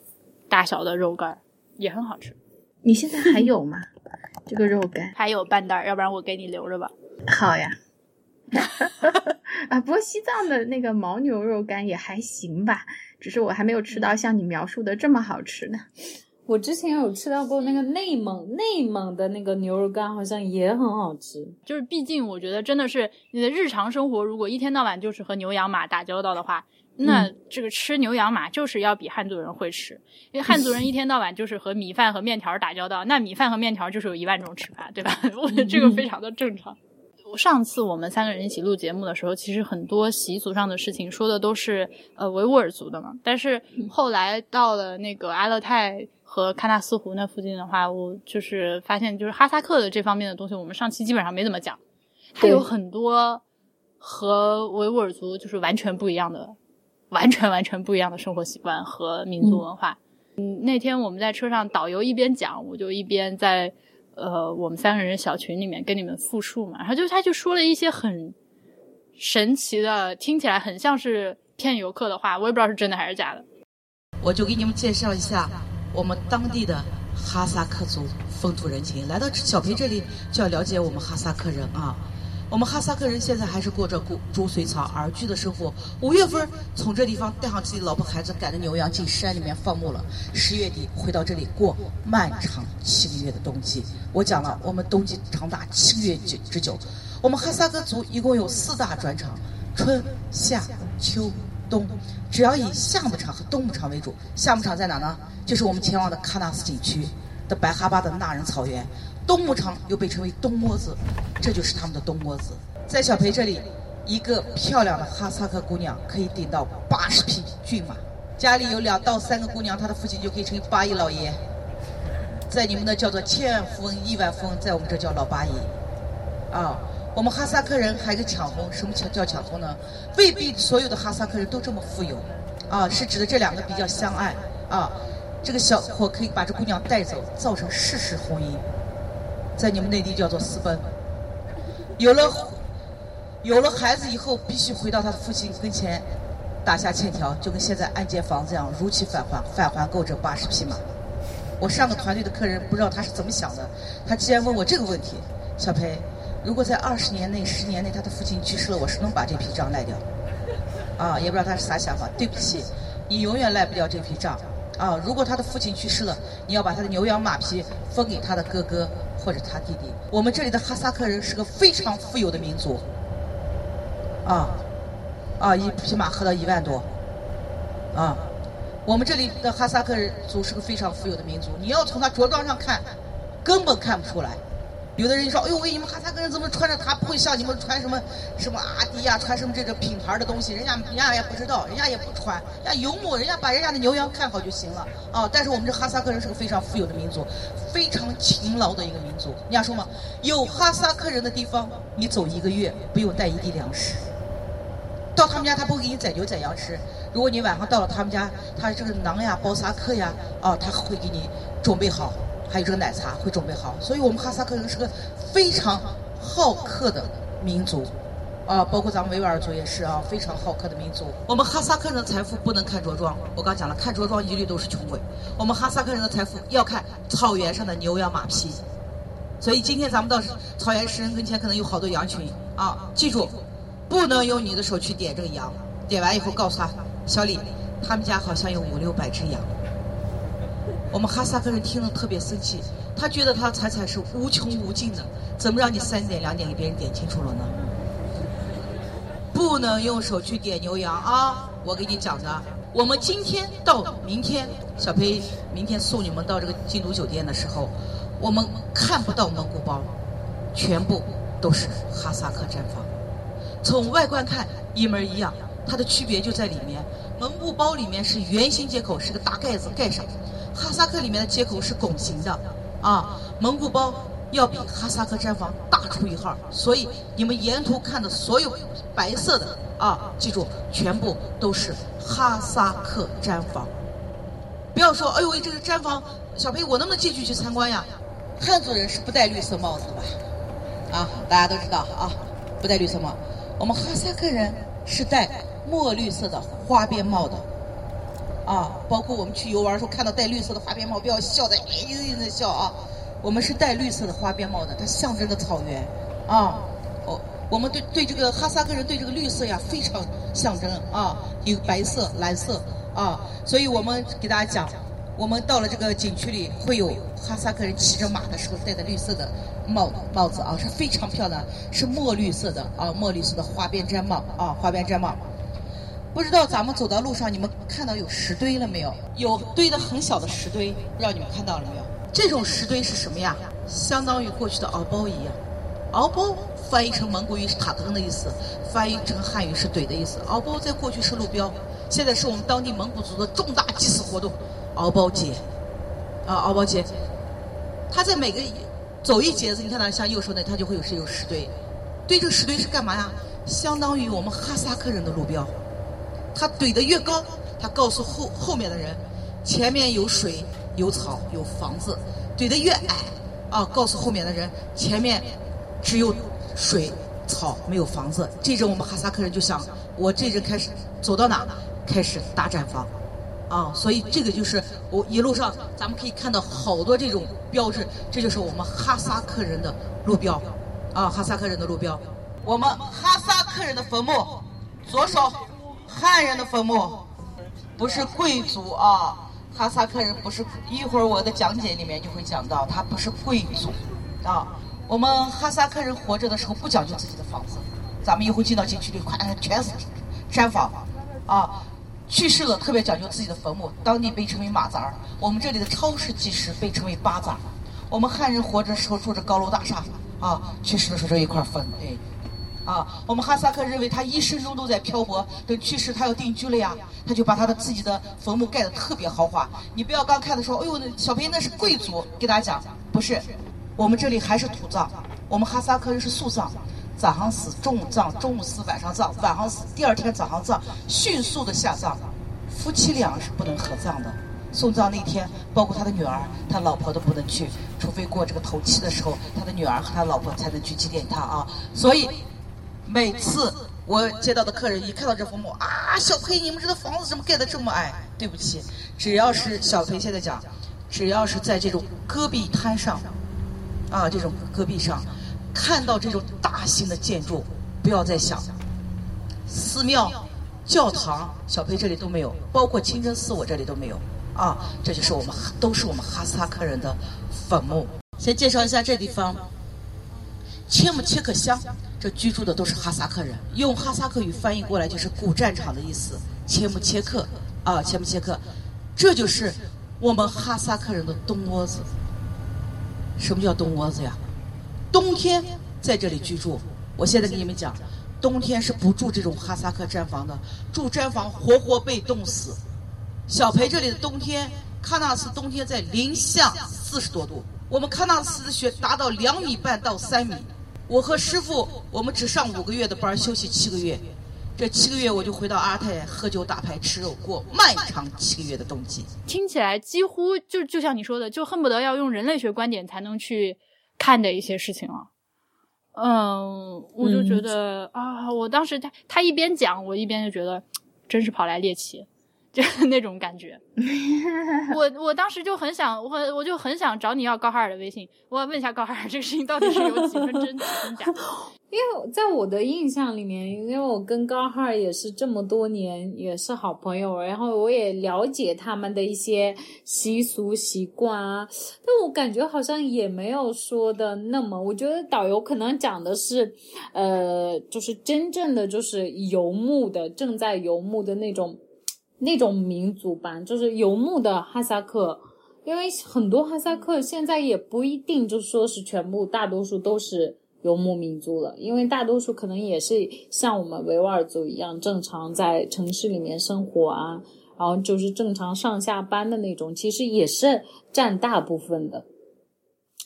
大小的肉干也很好吃，你现在还有吗？这个肉干还有半袋，要不然我给你留着吧。好呀，啊，不过西藏的那个牦牛肉干也还行吧，只是我还没有吃到像你描述的这么好吃呢。我之前有吃到过那个内蒙内蒙的那个牛肉干，好像也很好吃。就是毕竟我觉得真的是你的日常生活，如果一天到晚就是和牛羊马打交道的话。那这个吃牛羊马就是要比汉族人会吃，因为汉族人一天到晚就是和米饭和面条打交道，那米饭和面条就是有一万种吃法，对吧？我觉得这个非常的正常。上次我们三个人一起录节目的时候，其实很多习俗上的事情说的都是呃维吾尔族的嘛，但是后来到了那个阿勒泰和喀纳斯湖那附近的话，我就是发现就是哈萨克的这方面的东西，我们上期基本上没怎么讲，它有很多和维吾尔族就是完全不一样的。完全完全不一样的生活习惯和民族文化。嗯，那天我们在车上，导游一边讲，我就一边在呃我们三个人小群里面跟你们复述嘛。然后就他就说了一些很神奇的，听起来很像是骗游客的话，我也不知道是真的还是假的。我就给你们介绍一下我们当地的哈萨克族风土人情。来到小培这里，就要了解我们哈萨克人啊。我们哈萨克人现在还是过着逐逐水草而居的生活。五月份从这地方带上自己老婆孩子，赶着牛羊进山里面放牧了。十月底回到这里过漫长七个月的冬季。我讲了，我们冬季长达七个月之之久。我们哈萨克族一共有四大转场：春夏秋冬。只要以夏牧场和冬牧场为主。夏牧场在哪呢？就是我们前往的喀纳斯景区的白哈巴的纳仁草原。东牧场又被称为东窝子，这就是他们的东窝子。在小培这里，一个漂亮的哈萨克姑娘可以顶到八十匹骏马，家里有两到三个姑娘，她的父亲就可以称为八姨老爷。在你们那叫做千万富翁、亿万富翁，在我们这叫老八姨。啊，我们哈萨克人还有个抢婚，什么叫叫抢婚呢？未必所有的哈萨克人都这么富有，啊，是指的这两个比较相爱，啊，这个小伙可以把这姑娘带走，造成事实婚姻。在你们内地叫做私奔，有了有了孩子以后，必须回到他的父亲跟前打下欠条，就跟现在按揭房子一样，如期返还，返还够这八十匹马。我上个团队的客人不知道他是怎么想的，他竟然问我这个问题：小裴，如果在二十年内、十年内他的父亲去世了，我是能把这批账赖掉？啊，也不知道他是啥想法。对不起，你永远赖不掉这批账。啊，如果他的父亲去世了，你要把他的牛羊马匹分给他的哥哥。或者他弟弟，我们这里的哈萨克人是个非常富有的民族，啊，啊，一匹马喝到一万多，啊，我们这里的哈萨克人族是个非常富有的民族。你要从他着装上看，根本看不出来，有的人说：“哎呦喂，你们哈萨克人怎么穿着？他不会像你们穿什么什么阿迪呀，穿什么这个品牌的东西？人家人家也不知道，人家也不穿，人家游牧，人家把人家的牛羊看好就行了啊。但是我们这哈萨克人是个非常富有的民族，非常勤劳的一个民族。人家说嘛，有哈萨克人的地方，你走一个月不用带一滴粮食。到他们家，他不会给你宰牛宰羊吃。如果你晚上到了他们家，他这个馕呀、包萨克呀，啊，他会给你准备好。”还有这个奶茶会准备好，所以我们哈萨克人是个非常好客的民族，啊，包括咱们维吾尔族也是啊，非常好客的民族。我们哈萨克人的财富不能看着装，我刚讲了，看着装一律都是穷鬼。我们哈萨克人的财富要看草原上的牛羊马匹，所以今天咱们到草原石人跟前，可能有好多羊群啊，记住，不能用你的手去点这个羊，点完以后告诉他，小李，他们家好像有五六百只羊。我们哈萨克人听了特别生气，他觉得他财产是无穷无尽的，怎么让你三点两点给别人点清楚了呢？不能用手去点牛羊啊！我给你讲的，我们今天到明天，小裴明天送你们到这个金都酒店的时候，我们看不到蒙古包，全部都是哈萨克毡房。从外观看一模一样，它的区别就在里面。蒙古包里面是圆形接口，是个大盖子盖上。哈萨克里面的接口是拱形的，啊，蒙古包要比哈萨克毡房大出一号，所以你们沿途看的所有白色的啊，记住，全部都是哈萨克毡房。不要说，哎呦喂，这个毡房，小裴，我能不能进去去参观呀？汉族人是不戴绿色帽子的吧？啊，大家都知道啊，不戴绿色帽。我们哈萨克人是戴墨绿色的花边帽的。啊，包括我们去游玩的时候，看到戴绿色的花边帽，不要笑的，哎呦的笑啊！我们是戴绿色的花边帽的，它象征着草原，啊，哦，我们对对这个哈萨克人对这个绿色呀非常象征啊，有白色、蓝色啊，所以我们给大家讲，我们到了这个景区里，会有哈萨克人骑着马的时候戴的绿色的帽帽子啊，是非常漂亮，是墨绿色的啊，墨绿色的花边毡帽啊，花边毡帽。不知道咱们走到路上，你们看到有石堆了没有？有堆的很小的石堆，不知道你们看到了没有？这种石堆是什么呀？相当于过去的敖包一样。敖包翻译成蒙古语是塔坑的意思，翻译成汉语是怼的意思。敖包在过去是路标，现在是我们当地蒙古族的重大祭祀活动——敖包节。啊，敖包节，它在每个走一节子，你看到像右手那，它就会有是有石堆。堆这石堆是干嘛呀？相当于我们哈萨克人的路标。他怼得越高，他告诉后后面的人，前面有水、有草、有房子；怼得越矮，啊，告诉后面的人，前面只有水、草，没有房子。这阵我们哈萨克人就想，我这阵开始走到哪，开始搭毡房，啊，所以这个就是我一路上咱们可以看到好多这种标志，这就是我们哈萨克人的路标，啊，哈萨克人的路标。我们哈萨克人的坟墓，左手。汉人的坟墓不是贵族啊，哈萨克人不是。一会儿我的讲解里面就会讲到，他不是贵族啊。我们哈萨克人活着的时候不讲究自己的房子，咱们一会进到景区里，看全是毡房啊。去世了特别讲究自己的坟墓，当地被称为马扎儿。我们这里的超市祭祀被称为巴扎。我们汉人活着时候住着高楼大厦啊，去世的时候这一块坟哎。啊，我们哈萨克认为他一生中都在漂泊，等去世他要定居了呀，他就把他的自己的坟墓盖得特别豪华。你不要刚看的时候，哎呦，那小平那是贵族，给大家讲，不是，我们这里还是土葬，我们哈萨克人是素葬，早上死，中午葬，中午死，晚上葬，晚上死，第二天早上葬，迅速的下葬，夫妻俩是不能合葬的。送葬那天，包括他的女儿、他老婆都不能去，除非过这个头七的时候，他的女儿和他老婆才能去祭奠他啊。所以。每次我接到的客人一看到这坟墓啊，小裴，你们这个房子怎么盖的这么矮？对不起，只要是小裴现在讲，只要是在这种戈壁滩上，啊，这种戈壁上，看到这种大型的建筑，不要再想，寺庙、教堂，小裴这里都没有，包括清真寺我这里都没有，啊，这就是我们都是我们哈萨克人的坟墓。先介绍一下这地方，切木切克乡。这居住的都是哈萨克人，用哈萨克语翻译过来就是“古战场”的意思。切木切克，啊，切木切克，这就是我们哈萨克人的东窝子。什么叫东窝子呀？冬天在这里居住。我现在给你们讲，冬天是不住这种哈萨克毡房的，住毡房活活被冻死。小裴这里的冬天，喀纳斯冬天在零下四十多度，我们喀纳斯的雪达到两米半到三米。我和师傅，我们只上五个月的班，休息七个月。这七个月我就回到阿泰喝酒打牌吃肉过漫长七个月的冬季，听起来几乎就就像你说的，就恨不得要用人类学观点才能去看的一些事情了。嗯，我就觉得啊，我当时他他一边讲，我一边就觉得真是跑来猎奇。就那种感觉，我我当时就很想，我我就很想找你要高哈尔的微信，我要问一下高哈尔这个事情到底是有几分真几分假。因为在我的印象里面，因为我跟高哈尔也是这么多年也是好朋友，然后我也了解他们的一些习俗习惯啊，但我感觉好像也没有说的那么，我觉得导游可能讲的是，呃，就是真正的就是游牧的，正在游牧的那种。那种民族吧，就是游牧的哈萨克，因为很多哈萨克现在也不一定就说是全部，大多数都是游牧民族了，因为大多数可能也是像我们维吾尔族一样，正常在城市里面生活啊，然后就是正常上下班的那种，其实也是占大部分的。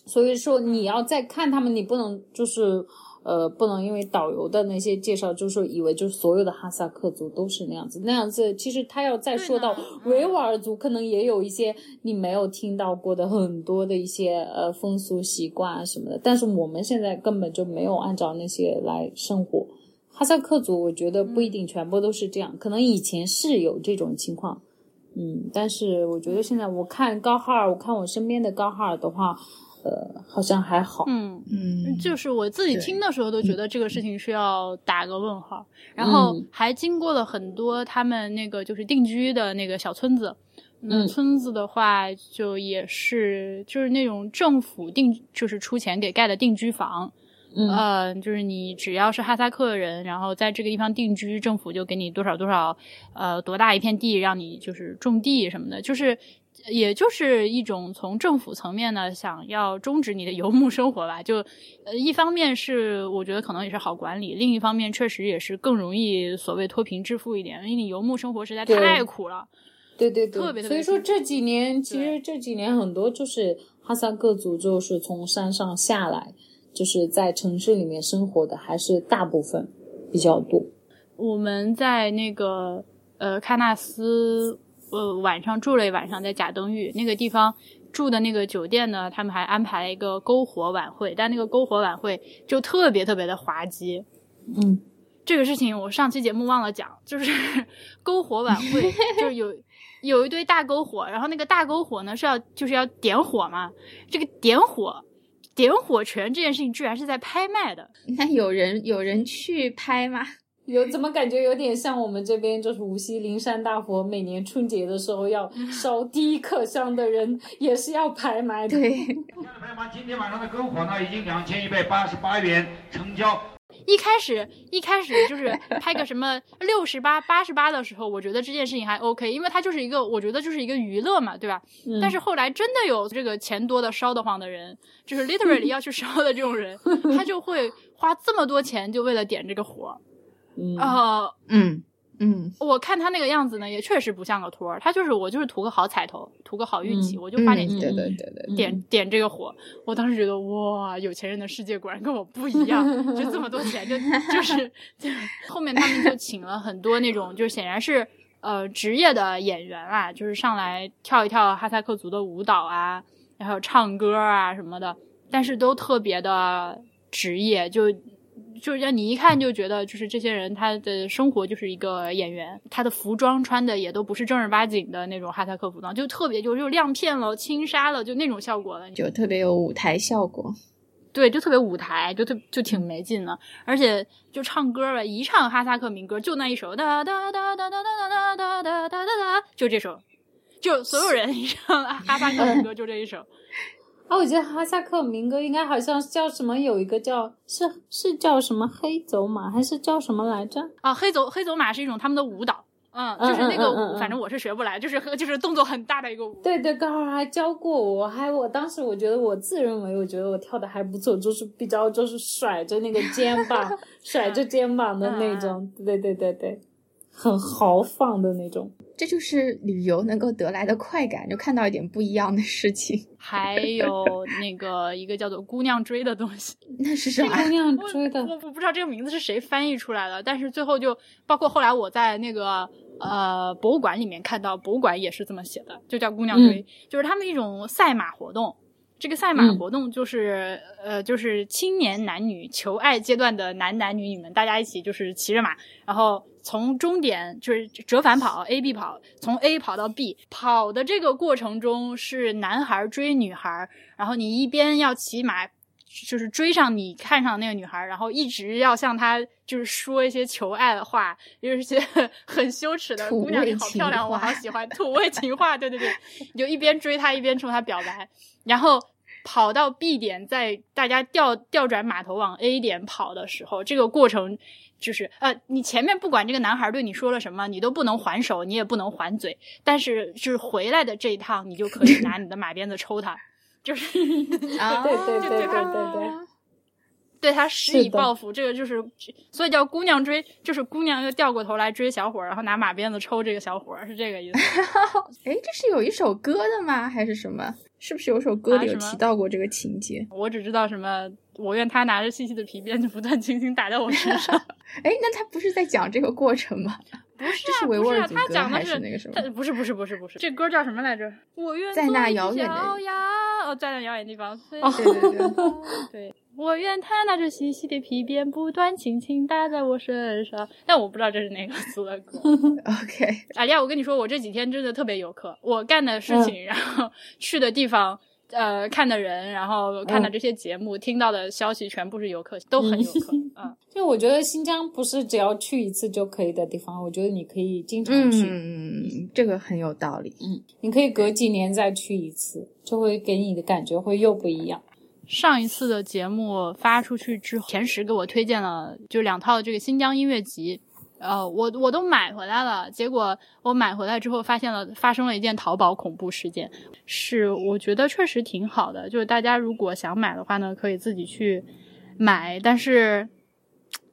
所以说你要再看他们，你不能就是。呃，不能因为导游的那些介绍，就是以为就是所有的哈萨克族都是那样子，那样子其实他要再说到维吾尔族，可能也有一些你没有听到过的很多的一些呃风俗习惯啊什么的。但是我们现在根本就没有按照那些来生活。哈萨克族我觉得不一定全部都是这样，可能以前是有这种情况，嗯，但是我觉得现在我看高哈尔，我看我身边的高哈尔的话。呃，好像还好。嗯嗯，就是我自己听的时候都觉得这个事情是要打个问号，然后还经过了很多他们那个就是定居的那个小村子。嗯，村子的话就也是就是那种政府定就是出钱给盖的定居房。嗯，就是你只要是哈萨克人，然后在这个地方定居，政府就给你多少多少呃多大一片地让你就是种地什么的，就是。也就是一种从政府层面呢，想要终止你的游牧生活吧。就，呃，一方面是我觉得可能也是好管理，另一方面确实也是更容易所谓脱贫致富一点，因为你游牧生活实在太苦了。对对对，特别所以说这几年其实这几年很多就是哈萨克族就是从山上下来，就是在城市里面生活的还是大部分比较多。我们在那个呃喀纳斯。呃，晚上住了一晚上在贾登峪那个地方住的那个酒店呢，他们还安排了一个篝火晚会，但那个篝火晚会就特别特别的滑稽。嗯，这个事情我上期节目忘了讲，就是 篝火晚会就是有 有一堆大篝火，然后那个大篝火呢是要就是要点火嘛，这个点火点火权这件事情居然是在拍卖的，那有人有人去拍吗？有怎么感觉有点像我们这边，就是无锡灵山大佛，每年春节的时候要 烧第一颗香的人也是要拍卖的。对，今天晚上的篝火呢，已经两千一百八十八元成交。一开始一开始就是拍个什么六十八、八十八的时候，我觉得这件事情还 OK，因为它就是一个我觉得就是一个娱乐嘛，对吧？但是后来真的有这个钱多的烧得慌的人，就是 literally 要去烧的这种人，他就会花这么多钱就为了点这个火。啊，嗯嗯，我看他那个样子呢，也确实不像个托儿，他就是我就是图个好彩头，图个好运气，我就花点钱，对对对对，点点这个火。我当时觉得哇，有钱人的世界果然跟我不一样，就这么多钱，就就是后面他们就请了很多那种，就显然是呃职业的演员啊，就是上来跳一跳哈萨克族的舞蹈啊，然后唱歌啊什么的，但是都特别的职业，就。就是让你一看就觉得，就是这些人他的生活就是一个演员，他的服装穿的也都不是正儿八经的那种哈萨克服装，就特别就就亮片了、轻纱了，就那种效果了，就特别有舞台效果。对，就特别舞台，就特就挺没劲的。而且就唱歌吧，一唱哈萨克民歌就那一首哒哒哒哒哒哒哒哒哒哒哒，就这首，就所有人一唱哈萨克民歌就这一首。啊，我记得哈萨克民歌应该好像叫什么，有一个叫是是叫什么黑走马，还是叫什么来着？啊，黑走黑走马是一种他们的舞蹈，嗯，就是那个舞，反正我是学不来，就是就是动作很大的一个舞。对对，高二还教过我，还我当时我觉得我自认为我觉得我跳的还不错，就是比较就是甩着那个肩膀，甩着肩膀的那种，对对对对。很豪放的那种，这就是旅游能够得来的快感，就看到一点不一样的事情。还有那个一个叫做“姑娘追”的东西，那是什么？姑娘追的，我我不知道这个名字是谁翻译出来的，但是最后就包括后来我在那个呃博物馆里面看到，博物馆也是这么写的，就叫“姑娘追”，就是他们一种赛马活动。这个赛马活动就是呃，就是青年男女求爱阶段的男男女女们，大家一起就是骑着马，然后。从终点就是折返跑，A B 跑，从 A 跑到 B，跑的这个过程中是男孩追女孩，然后你一边要骑马，就是追上你看上那个女孩，然后一直要向她就是说一些求爱的话，就是一些 很羞耻的姑娘你好漂亮，我好喜欢土味情话，对对对，你就一边追她一边冲她表白，然后跑到 B 点，在大家调调转码头往 A 点跑的时候，这个过程。就是呃，你前面不管这个男孩对你说了什么，你都不能还手，你也不能还嘴。但是就是回来的这一趟，你就可以拿你的马鞭子抽他，就是 啊，对对对对对对，对他施以报复。这个就是，所以叫姑娘追，就是姑娘又掉过头来追小伙，然后拿马鞭子抽这个小伙，是这个意思。哎，这是有一首歌的吗？还是什么？是不是有首歌里有提到过这个情节？我只知道什么。我愿他拿着细细的皮鞭，就不断 轻轻打在我身上。哎，那他不是在讲这个过程吗？不是，这是维吾尔族歌还是那个什么？不是，不是，不是，不是。这歌叫什么来着？我愿在那遥远的哦，在那遥远地方。对对对，对我愿他拿着细细的皮鞭，不断轻轻打在我身上。但我不知道这是哪个族的歌。OK，阿丽亚，我跟你说，我这几天真的特别游客，我干的事情，然后去的地方。呃，看的人，然后看的这些节目，听到的消息，全部是游客，都很游客。嗯，就我觉得新疆不是只要去一次就可以的地方，我觉得你可以经常去。嗯，这个很有道理。嗯，你可以隔几年再去一次，就会给你的感觉会又不一样。上一次的节目发出去之后，前十给我推荐了就两套这个新疆音乐集。呃，我我都买回来了，结果我买回来之后发现了发生了一件淘宝恐怖事件，是我觉得确实挺好的，就是大家如果想买的话呢，可以自己去买，但是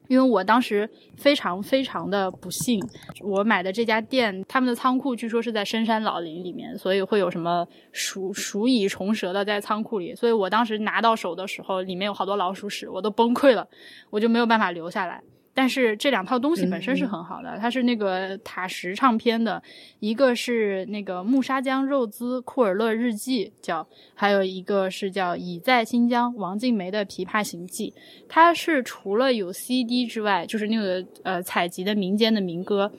因为我当时非常非常的不幸，我买的这家店他们的仓库据说是在深山老林里面，所以会有什么鼠鼠蚁虫蛇的在仓库里，所以我当时拿到手的时候里面有好多老鼠屎，我都崩溃了，我就没有办法留下来。但是这两套东西本身是很好的，它是那个塔什唱片的，一个是那个木沙江肉孜库尔勒日记，叫还有一个是叫已在新疆王静梅的琵琶行记。它是除了有 CD 之外，就是那个呃采集的民间的民歌，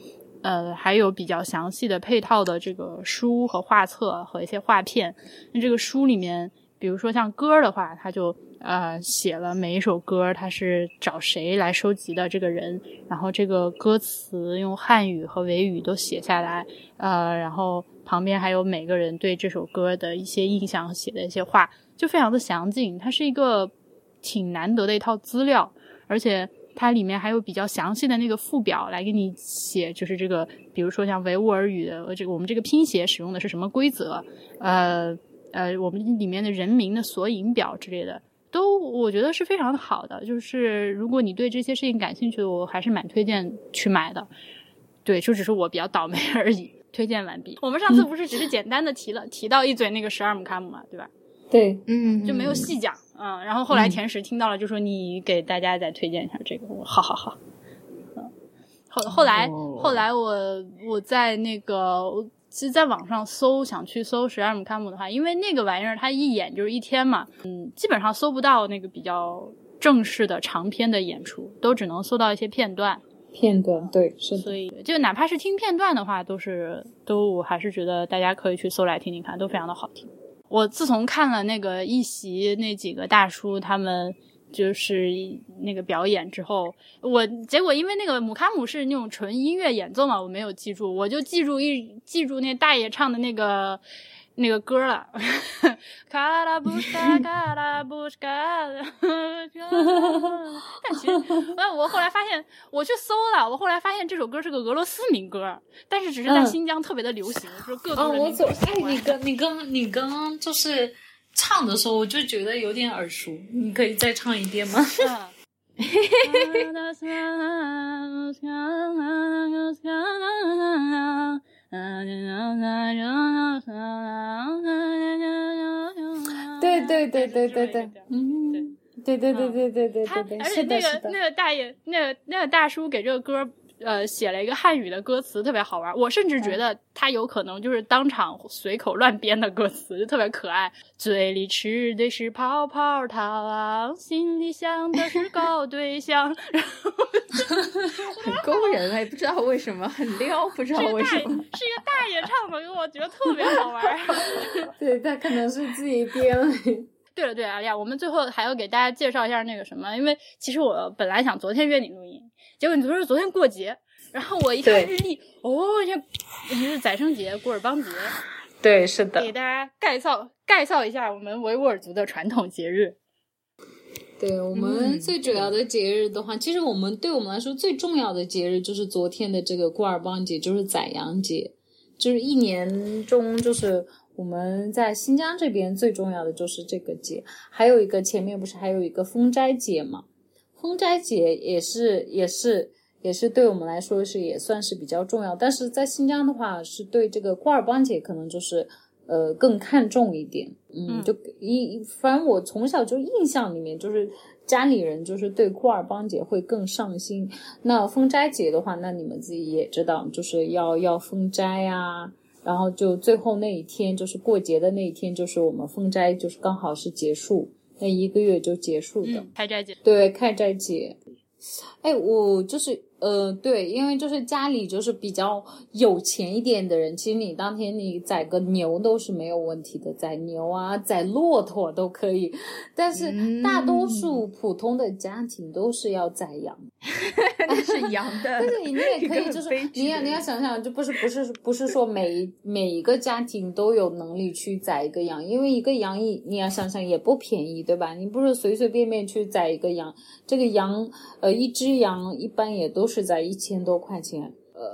呃还有比较详细的配套的这个书和画册和一些画片。那这个书里面，比如说像歌的话，它就。呃，写了每一首歌，他是找谁来收集的这个人，然后这个歌词用汉语和维语都写下来，呃，然后旁边还有每个人对这首歌的一些印象写的一些话，就非常的详尽。它是一个挺难得的一套资料，而且它里面还有比较详细的那个附表来给你写，就是这个，比如说像维吾尔语的这个我们这个拼写使用的是什么规则，呃呃，我们里面的人名的索引表之类的。都我觉得是非常好的，就是如果你对这些事情感兴趣，我还是蛮推荐去买的。对，就只是我比较倒霉而已。推荐完毕。我们上次不是只是简单的提了提到一嘴那个十二姆卡姆嘛，对吧？对，嗯，就没有细讲。嗯，然后后来甜食听到了，就说你给大家再推荐一下这个。我好好好。嗯，后后来后来我我在那个。其实在网上搜，想去搜十二姆卡姆的话，因为那个玩意儿它一演就是一天嘛，嗯，基本上搜不到那个比较正式的长篇的演出，都只能搜到一些片段。片段对，是的所以就哪怕是听片段的话，都是都我还是觉得大家可以去搜来听听看，都非常的好听。我自从看了那个一席那几个大叔他们。就是那个表演之后，我结果因为那个姆卡姆是那种纯音乐演奏嘛，我没有记住，我就记住一记住那大爷唱的那个那个歌了。卡拉布斯卡，卡拉布斯卡。但其实，那我后来发现，我去搜了，我后来发现这首歌是个俄罗斯民歌，但是只是在新疆特别的流行，就是各族人民都喜欢。哎，你刚你刚你刚刚就是唱的时候，我就觉得有点耳熟，你可以再唱一遍吗？对对对对对对，嗯，对对对对对对对对，而且那个那个大爷，那个那个大叔给这个歌。呃，写了一个汉语的歌词，特别好玩。我甚至觉得他有可能就是当场随口乱编的歌词，就特别可爱。嘴里吃的是泡泡糖，心里想的是搞对象，很勾人哎，不知道为什么很撩，不知道为什么。是一个大爷唱的歌，我觉得特别好玩。对他可能是自己编。对了对了，呀，我们最后还要给大家介绍一下那个什么，因为其实我本来想昨天约你录音。结果你说是昨天过节，然后我一看日历，哦，像是宰生节、古尔邦节，对，是的。给大家介绍介绍一下我们维吾尔族的传统节日。对我们最主要的节日的话，其实我们对我们来说最重要的节日就是昨天的这个古尔邦节，就是宰羊节，就是一年中就是我们在新疆这边最重要的就是这个节，还有一个前面不是还有一个封斋节嘛？封斋节也是也是也是对我们来说是也算是比较重要，但是在新疆的话，是对这个库尔邦节可能就是呃更看重一点。嗯，就一反正我从小就印象里面就是家里人就是对库尔邦节会更上心。那封斋节的话，那你们自己也知道，就是要要封斋啊，然后就最后那一天就是过节的那一天，就是我们封斋就是刚好是结束。那一个月就结束的开斋节，对开斋节。哎，我就是。呃，对，因为就是家里就是比较有钱一点的人，其实你当天你宰个牛都是没有问题的，宰牛啊，宰骆驼都可以。但是大多数普通的家庭都是要宰羊，那是羊的。但是，你也可以，就是你要你要想想，就不是不是不是说每每一个家庭都有能力去宰一个羊，因为一个羊一你要想想也不便宜，对吧？你不是随随便便去宰一个羊，这个羊呃一只羊一般也都。是在一千多块钱，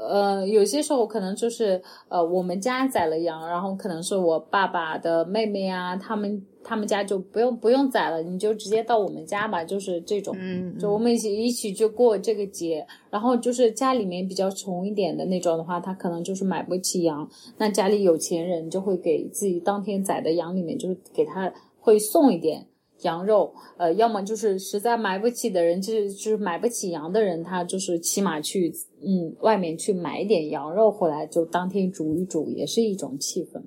呃，有些时候可能就是呃，我们家宰了羊，然后可能是我爸爸的妹妹啊，他们他们家就不用不用宰了，你就直接到我们家吧，就是这种，嗯就我们一起一起就过这个节。然后就是家里面比较穷一点的那种的话，他可能就是买不起羊，那家里有钱人就会给自己当天宰的羊里面，就是给他会送一点。羊肉，呃，要么就是实在买不起的人，就是就是买不起羊的人，他就是起码去，嗯，外面去买一点羊肉回来，就当天煮一煮，也是一种气氛。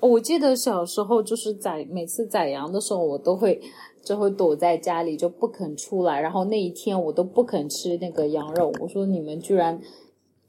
我记得小时候就是宰每次宰羊的时候，我都会就会躲在家里，就不肯出来，然后那一天我都不肯吃那个羊肉。我说你们居然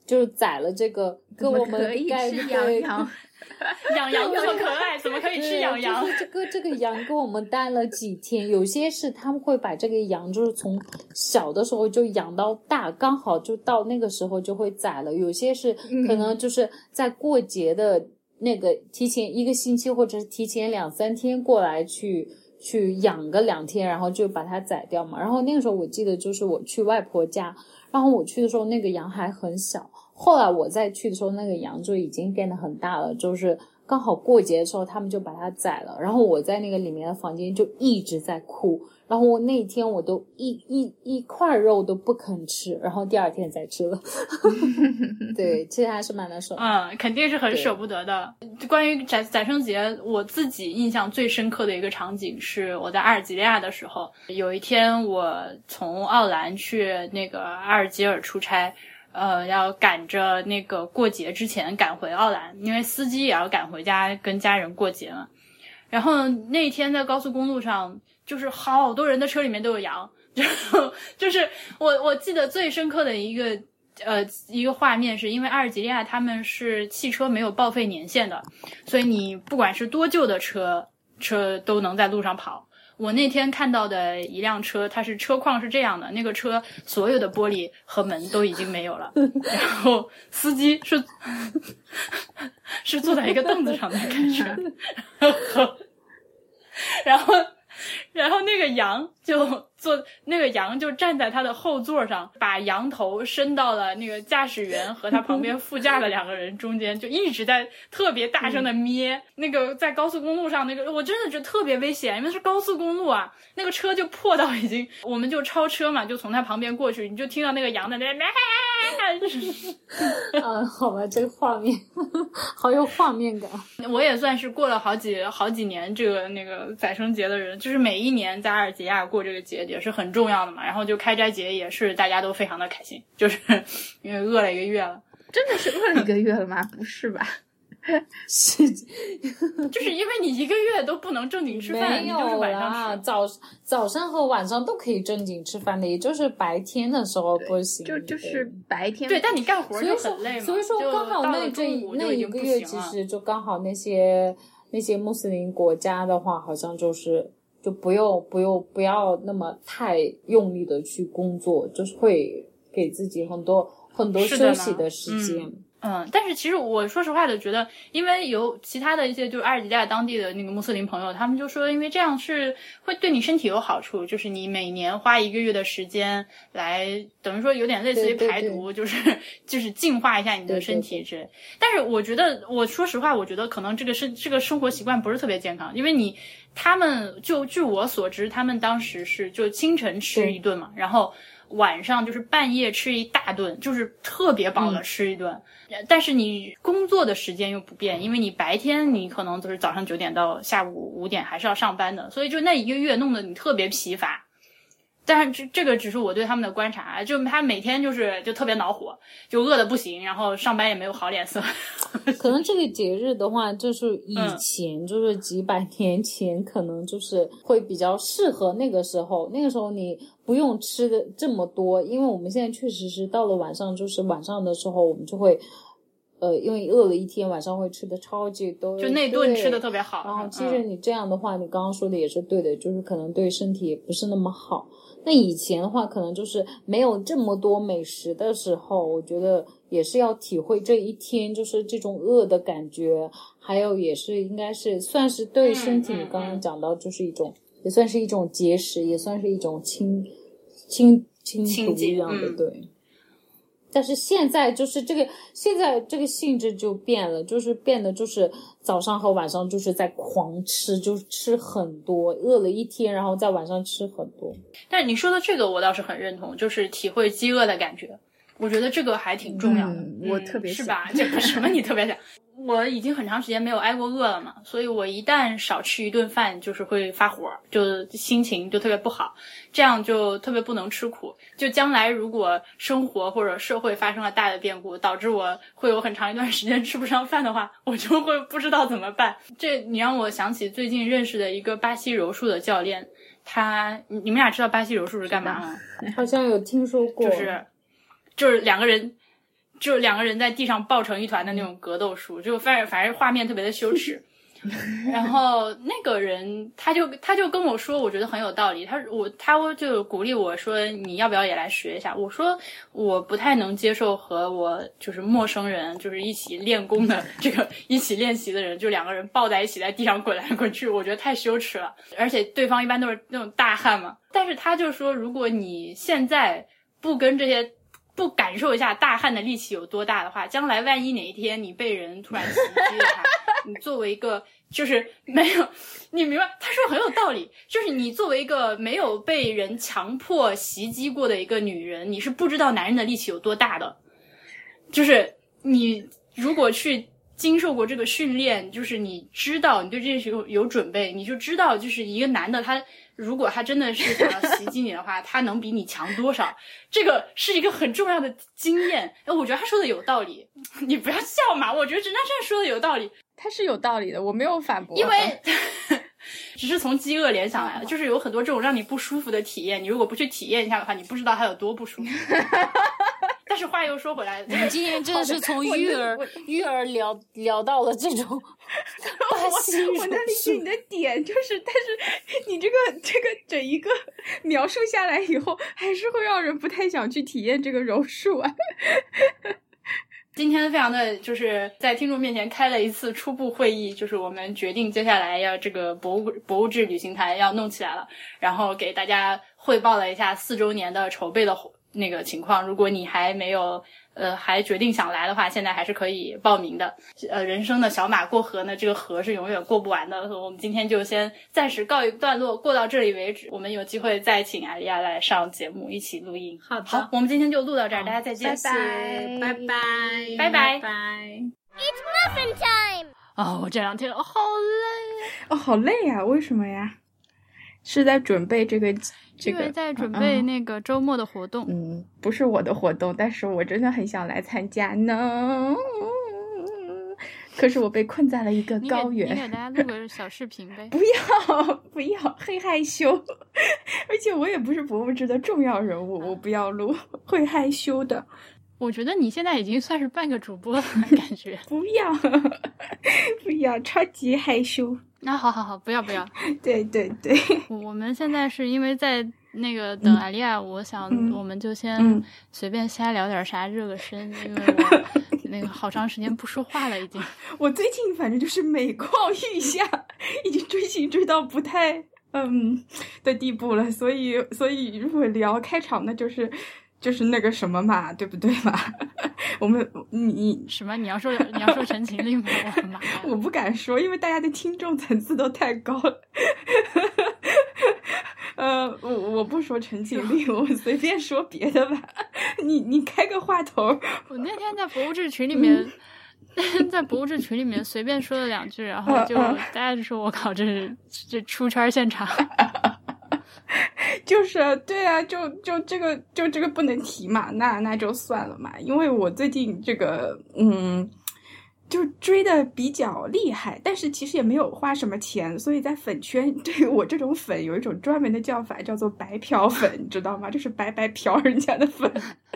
就是宰了这个，跟我们该吃羊。养羊这么可爱，怎么可以吃养羊？这个这个羊跟我们待了几天，有些是他们会把这个羊就是从小的时候就养到大，刚好就到那个时候就会宰了。有些是可能就是在过节的那个提前一个星期或者是提前两三天过来去去养个两天，然后就把它宰掉嘛。然后那个时候我记得就是我去外婆家，然后我去的时候那个羊还很小。后来我再去的时候，那个羊就已经变得很大了，就是刚好过节的时候，他们就把它宰了。然后我在那个里面的房间就一直在哭。然后我那天我都一一一块肉都不肯吃，然后第二天再吃了。对，其实还是蛮难受。嗯，肯定是很舍不得的。关于宰宰生节，我自己印象最深刻的一个场景是我在阿尔及利亚的时候，有一天我从奥兰去那个阿尔及尔出差。呃，要赶着那个过节之前赶回奥兰，因为司机也要赶回家跟家人过节嘛。然后那天在高速公路上，就是好多人的车里面都有羊，就就是我我记得最深刻的一个呃一个画面，是因为阿尔及利亚他们是汽车没有报废年限的，所以你不管是多旧的车车都能在路上跑。我那天看到的一辆车，它是车况是这样的，那个车所有的玻璃和门都已经没有了，然后司机是 是坐在一个凳子上在开车，然后然后那个羊就坐，那个羊就站在他的后座上，把羊头伸到了那个驾驶员和他旁边副驾的两个人中间，就一直在特别大声的咩。那个在高速公路上，那个我真的觉得特别危险，因为是高速公路啊，那个车就破到已经，我们就超车嘛，就从他旁边过去，你就听到那个羊在那咩。啊，好吧，这个画面好有画面感。我也算是过了好几好几年这个那个宰生节的人，就是每一年在阿尔及利亚过这个节也是很重要的嘛。然后就开斋节也是大家都非常的开心，就是 因为饿了一个月了。真的是饿了一个月了吗？不是吧？是，就是因为你一个月都不能正经吃饭，没有啦，早早上和晚上都可以正经吃饭的，也就是白天的时候不行。就就是白天，对，但你干活就很累嘛。所以说刚好那这那一个月其实就刚好那些那些穆斯林国家的话，好像就是就不用不用不要那么太用力的去工作，就是会给自己很多很多休息的时间。嗯，但是其实我说实话的，觉得因为有其他的一些就是阿尔及利亚当地的那个穆斯林朋友，他们就说，因为这样是会对你身体有好处，就是你每年花一个月的时间来，等于说有点类似于排毒，就是就是净化一下你的身体之类。但是我觉得，我说实话，我觉得可能这个是这个生活习惯不是特别健康，因为你他们就据我所知，他们当时是就清晨吃一顿嘛，然后。晚上就是半夜吃一大顿，就是特别饱的吃一顿，但是你工作的时间又不变，因为你白天你可能就是早上九点到下午五点还是要上班的，所以就那一个月弄得你特别疲乏。但是这这个只是我对他们的观察，就他每天就是就特别恼火，就饿的不行，然后上班也没有好脸色。可能这个节日的话，就是以前就是几百年前，可能就是会比较适合那个时候。那个时候你不用吃的这么多，因为我们现在确实是到了晚上，就是晚上的时候我们就会，呃，因为饿了一天，晚上会吃的超级多，就那顿吃的特别好。然后其实你这样的话，你刚刚说的也是对的，就是可能对身体也不是那么好。那以前的话，可能就是没有这么多美食的时候，我觉得也是要体会这一天就是这种饿的感觉，还有也是应该是算是对身体，你刚刚讲到就是一种，也算是一种节食，也算是一种清清清除一样的，对。但是现在就是这个，现在这个性质就变了，就是变得就是早上和晚上就是在狂吃，就是吃很多，饿了一天，然后在晚上吃很多。但你说的这个我倒是很认同，就是体会饥饿的感觉，我觉得这个还挺重要的。我特别是吧？这个什么你特别想？我已经很长时间没有挨过饿了嘛，所以我一旦少吃一顿饭，就是会发火，就心情就特别不好，这样就特别不能吃苦。就将来如果生活或者社会发生了大的变故，导致我会有很长一段时间吃不上饭的话，我就会不知道怎么办。这你让我想起最近认识的一个巴西柔术的教练，他你们俩知道巴西柔术是干嘛吗？好像有听说过，就是就是两个人。就两个人在地上抱成一团的那种格斗术，就反正反正画面特别的羞耻。然后那个人他就他就跟我说，我觉得很有道理。他我他就鼓励我说，你要不要也来学一下？我说我不太能接受和我就是陌生人就是一起练功的这个一起练习的人，就两个人抱在一起在地上滚来滚去，我觉得太羞耻了。而且对方一般都是那种大汉嘛。但是他就说，如果你现在不跟这些。不感受一下大汉的力气有多大的话，将来万一哪一天你被人突然袭击了，你作为一个就是没有，你明白？他说很有道理，就是你作为一个没有被人强迫袭击过的一个女人，你是不知道男人的力气有多大的。就是你如果去经受过这个训练，就是你知道你对这件事有有准备，你就知道就是一个男的他。如果他真的是想要袭击你的话，他能比你强多少？这个是一个很重要的经验。哎，我觉得他说的有道理。你不要笑嘛，我觉得真真正说的有道理。他是有道理的，我没有反驳。因为 只是从饥饿联想来的，就是有很多这种让你不舒服的体验，你如果不去体验一下的话，你不知道他有多不舒服。但是话又说回来，你今天真的是从育儿育儿聊聊到了这种 巴西我能理解你的点，就是，但是你这个这个整一个描述下来以后，还是会让人不太想去体验这个柔术啊。今天非常的就是在听众面前开了一次初步会议，就是我们决定接下来要这个博物博物志旅行团要弄起来了，然后给大家汇报了一下四周年的筹备的那个情况。如果你还没有。呃，还决定想来的话，现在还是可以报名的。呃，人生的小马过河呢，这个河是永远过不完的。我们今天就先暂时告一段落，过到这里为止。我们有机会再请艾丽亚来上节目，一起录音。好的，好，我们今天就录到这儿，大家再见，拜拜，拜拜，拜拜，拜。It's muffin time。哦，我这两天好累，哦，好累呀，为什么呀？是在准备这个。这个在准备那个周末的活动，嗯，不是我的活动，但是我真的很想来参加呢。可是我被困在了一个高原。你给大家录个小视频呗？不要不要，会害羞，而且我也不是博物志的重要人物，我不要录，会害羞的。我觉得你现在已经算是半个主播了，感觉。不要 不要，超级害羞。那好好好，不要不要。对对对，我们现在是因为在那个等艾丽亚，我想我们就先随便瞎聊点啥，热个身，因为我 那个好长时间不说话了已经。我最近反正就是每况愈下，已经追星追到不太嗯的地步了，所以所以如果聊开场，那就是。就是那个什么嘛，对不对嘛？我们你什么？你要说你要说陈情令吗？我的妈！我不敢说，因为大家的听众层次都太高了。呃，我我不说陈情令，我随便说别的吧。你你开个话头。我那天在博物志群里面，在博物志群里面随便说了两句，然后就大家就说我靠，这是这出圈现场。就是对啊，就就这个就这个不能提嘛，那那就算了嘛，因为我最近这个嗯，就追的比较厉害，但是其实也没有花什么钱，所以在粉圈 对于我这种粉有一种专门的叫法，叫做白嫖粉，你知道吗？就是白白嫖人家的粉，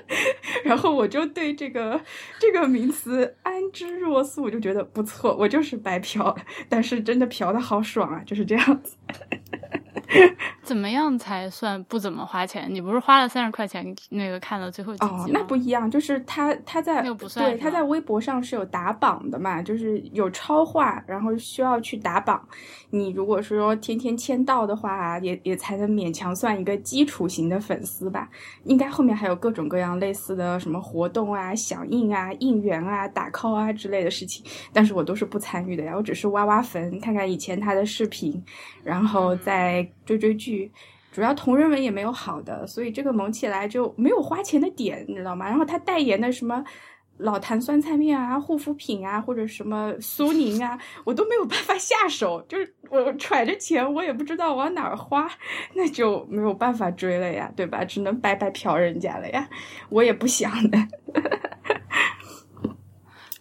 然后我就对这个这个名词安之若素，我就觉得不错，我就是白嫖，但是真的嫖的好爽啊，就是这样子。怎么样才算不怎么花钱？你不是花了三十块钱那个看了最后几集哦，那不一样，就是他他在对他在微博上是有打榜的嘛，就是有超话，然后需要去打榜。你如果说天天签到的话，也也才能勉强算一个基础型的粉丝吧。应该后面还有各种各样类似的什么活动啊、响应啊、应援啊、打 call 啊之类的事情，但是我都是不参与的呀，我只是挖挖坟，看看以前他的视频，然后再。追追剧，主要同人文也没有好的，所以这个萌起来就没有花钱的点，你知道吗？然后他代言的什么老坛酸菜面啊、护肤品啊，或者什么苏宁啊，我都没有办法下手，就是我揣着钱，我也不知道往哪儿花，那就没有办法追了呀，对吧？只能白白嫖人家了呀，我也不想的。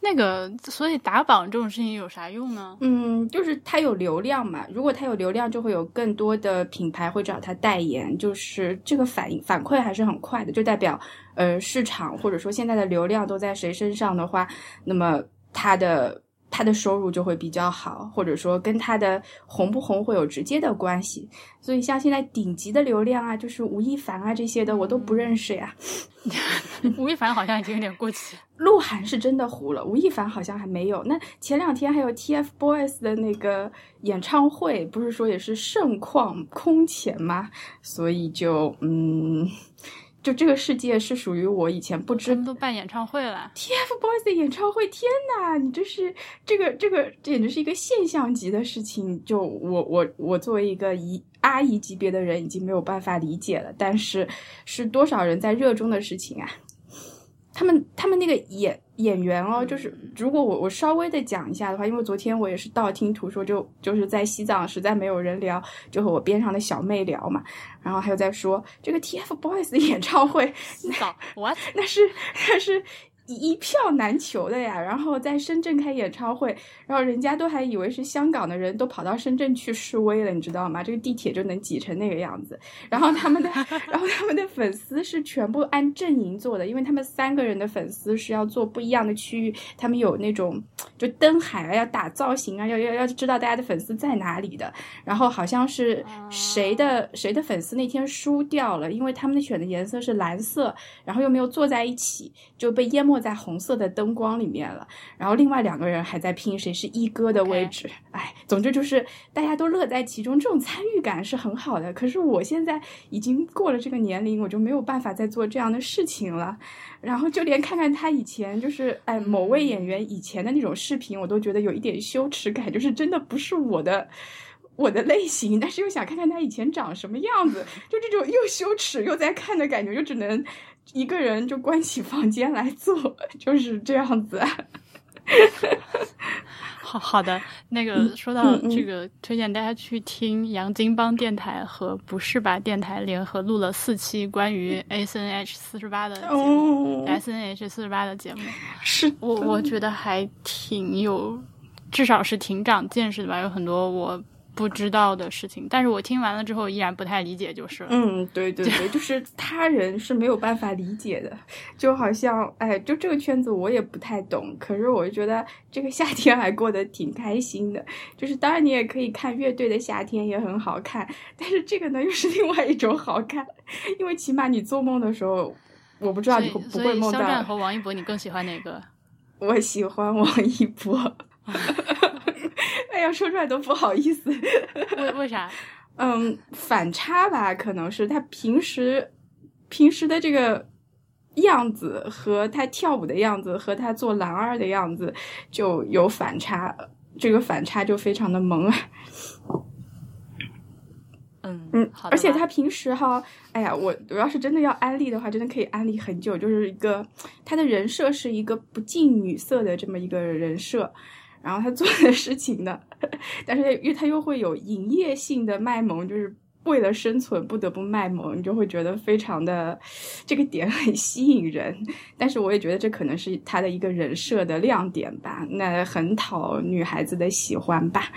那个，所以打榜这种事情有啥用呢？嗯，就是它有流量嘛。如果它有流量，就会有更多的品牌会找它代言，就是这个反应反馈还是很快的，就代表呃市场或者说现在的流量都在谁身上的话，那么它的。他的收入就会比较好，或者说跟他的红不红会有直接的关系。所以像现在顶级的流量啊，就是吴亦凡啊这些的，我都不认识呀。吴亦凡好像已经有点过气。鹿晗是真的糊了，吴亦凡好像还没有。那前两天还有 TFBOYS 的那个演唱会，不是说也是盛况空前吗？所以就嗯。就这个世界是属于我以前不知，他们都办演唱会了。TFBOYS 的演唱会，天呐，你这是这个这个简直是一个现象级的事情。就我我我作为一个姨阿姨级别的人，已经没有办法理解了。但是是多少人在热衷的事情啊？他们他们那个演演员哦，就是如果我我稍微的讲一下的话，因为昨天我也是道听途说，就就是在西藏实在没有人聊，就和我边上的小妹聊嘛，然后还有在说这个 TFBOYS 的演唱会，西藏 what 那是那是。一票难求的呀，然后在深圳开演唱会，然后人家都还以为是香港的人都跑到深圳去示威了，你知道吗？这个地铁就能挤成那个样子。然后他们的，然后他们的粉丝是全部按阵营做的，因为他们三个人的粉丝是要做不一样的区域，他们有那种就灯海啊，要打造型啊，要要要知道大家的粉丝在哪里的。然后好像是谁的谁的粉丝那天输掉了，因为他们选的颜色是蓝色，然后又没有坐在一起，就被淹没。没在红色的灯光里面了。然后另外两个人还在拼谁是一哥的位置。哎，总之就是大家都乐在其中，这种参与感是很好的。可是我现在已经过了这个年龄，我就没有办法再做这样的事情了。然后就连看看他以前就是哎某位演员以前的那种视频，我都觉得有一点羞耻感，就是真的不是我的。我的类型，但是又想看看他以前长什么样子，就这种又羞耻又在看的感觉，就只能一个人就关起房间来做，就是这样子。好好的，那个说到这个，推荐大家去听杨金邦电台和不是吧电台联合录了四期关于 S N H 四十八的节目，S N H 四十八的节目，是我我觉得还挺有，至少是挺长见识的吧，有很多我。不知道的事情，但是我听完了之后依然不太理解，就是了。嗯，对对对，就是他人是没有办法理解的，就好像，哎，就这个圈子我也不太懂，可是我觉得这个夏天还过得挺开心的。就是当然你也可以看乐队的夏天也很好看，但是这个呢又是另外一种好看，因为起码你做梦的时候，我不知道你会不会梦到。肖战和王一博，你更喜欢哪个？我喜欢王一博。哎呀，说出来都不好意思。为为啥？嗯，反差吧，可能是他平时平时的这个样子和他跳舞的样子和他做男二的样子就有反差，这个反差就非常的萌。嗯嗯，而且他平时哈，哎呀，我我要是真的要安利的话，真的可以安利很久。就是一个他的人设是一个不近女色的这么一个人设。然后他做的事情呢，但是因为他又会有营业性的卖萌，就是为了生存不得不卖萌，你就会觉得非常的 这个点很吸引人。但是我也觉得这可能是他的一个人设的亮点吧，那很讨女孩子的喜欢吧。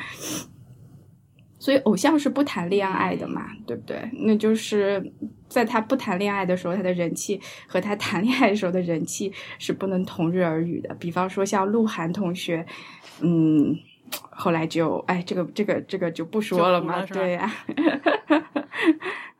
所以偶像是不谈恋爱的嘛，对不对？那就是在他不谈恋爱的时候，他的人气和他谈恋爱的时候的人气是不能同日而语的。比方说像鹿晗同学。嗯，后来就哎，这个这个这个就不说了嘛，对呀。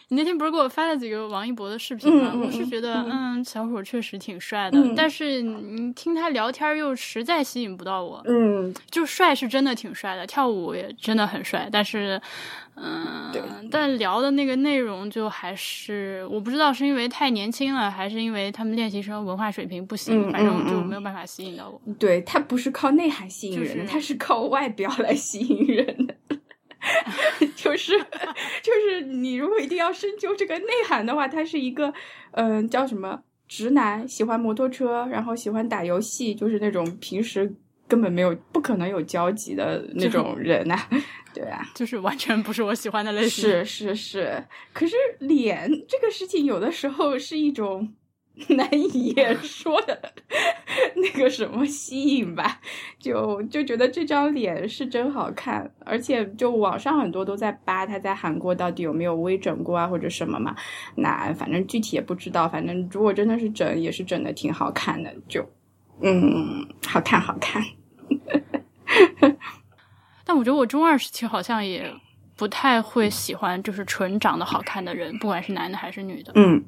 你那天不是给我发了几个王一博的视频吗？我是觉得，嗯，小伙确实挺帅的，但是你听他聊天又实在吸引不到我。嗯，就帅是真的挺帅的，跳舞也真的很帅，但是，嗯，但聊的那个内容就还是我不知道是因为太年轻了，还是因为他们练习生文化水平不行，反正就没有办法吸引到我。对他不是靠内涵吸引人，他是靠外表来吸引人的。就是就是你如果一定要深究这个内涵的话，他是一个嗯叫什么直男，喜欢摩托车，然后喜欢打游戏，就是那种平时根本没有不可能有交集的那种人呐。对啊，就是完全不是我喜欢的类型。是是是，可是脸这个事情有的时候是一种。难以言 说的那个什么吸引吧，就就觉得这张脸是真好看，而且就网上很多都在扒他在韩国到底有没有微整过啊或者什么嘛，那反正具体也不知道，反正如果真的是整，也是整的挺好看的，就嗯，好看好看。但我觉得我中二时期好像也不太会喜欢，就是纯长得好看的人，不管是男的还是女的，嗯。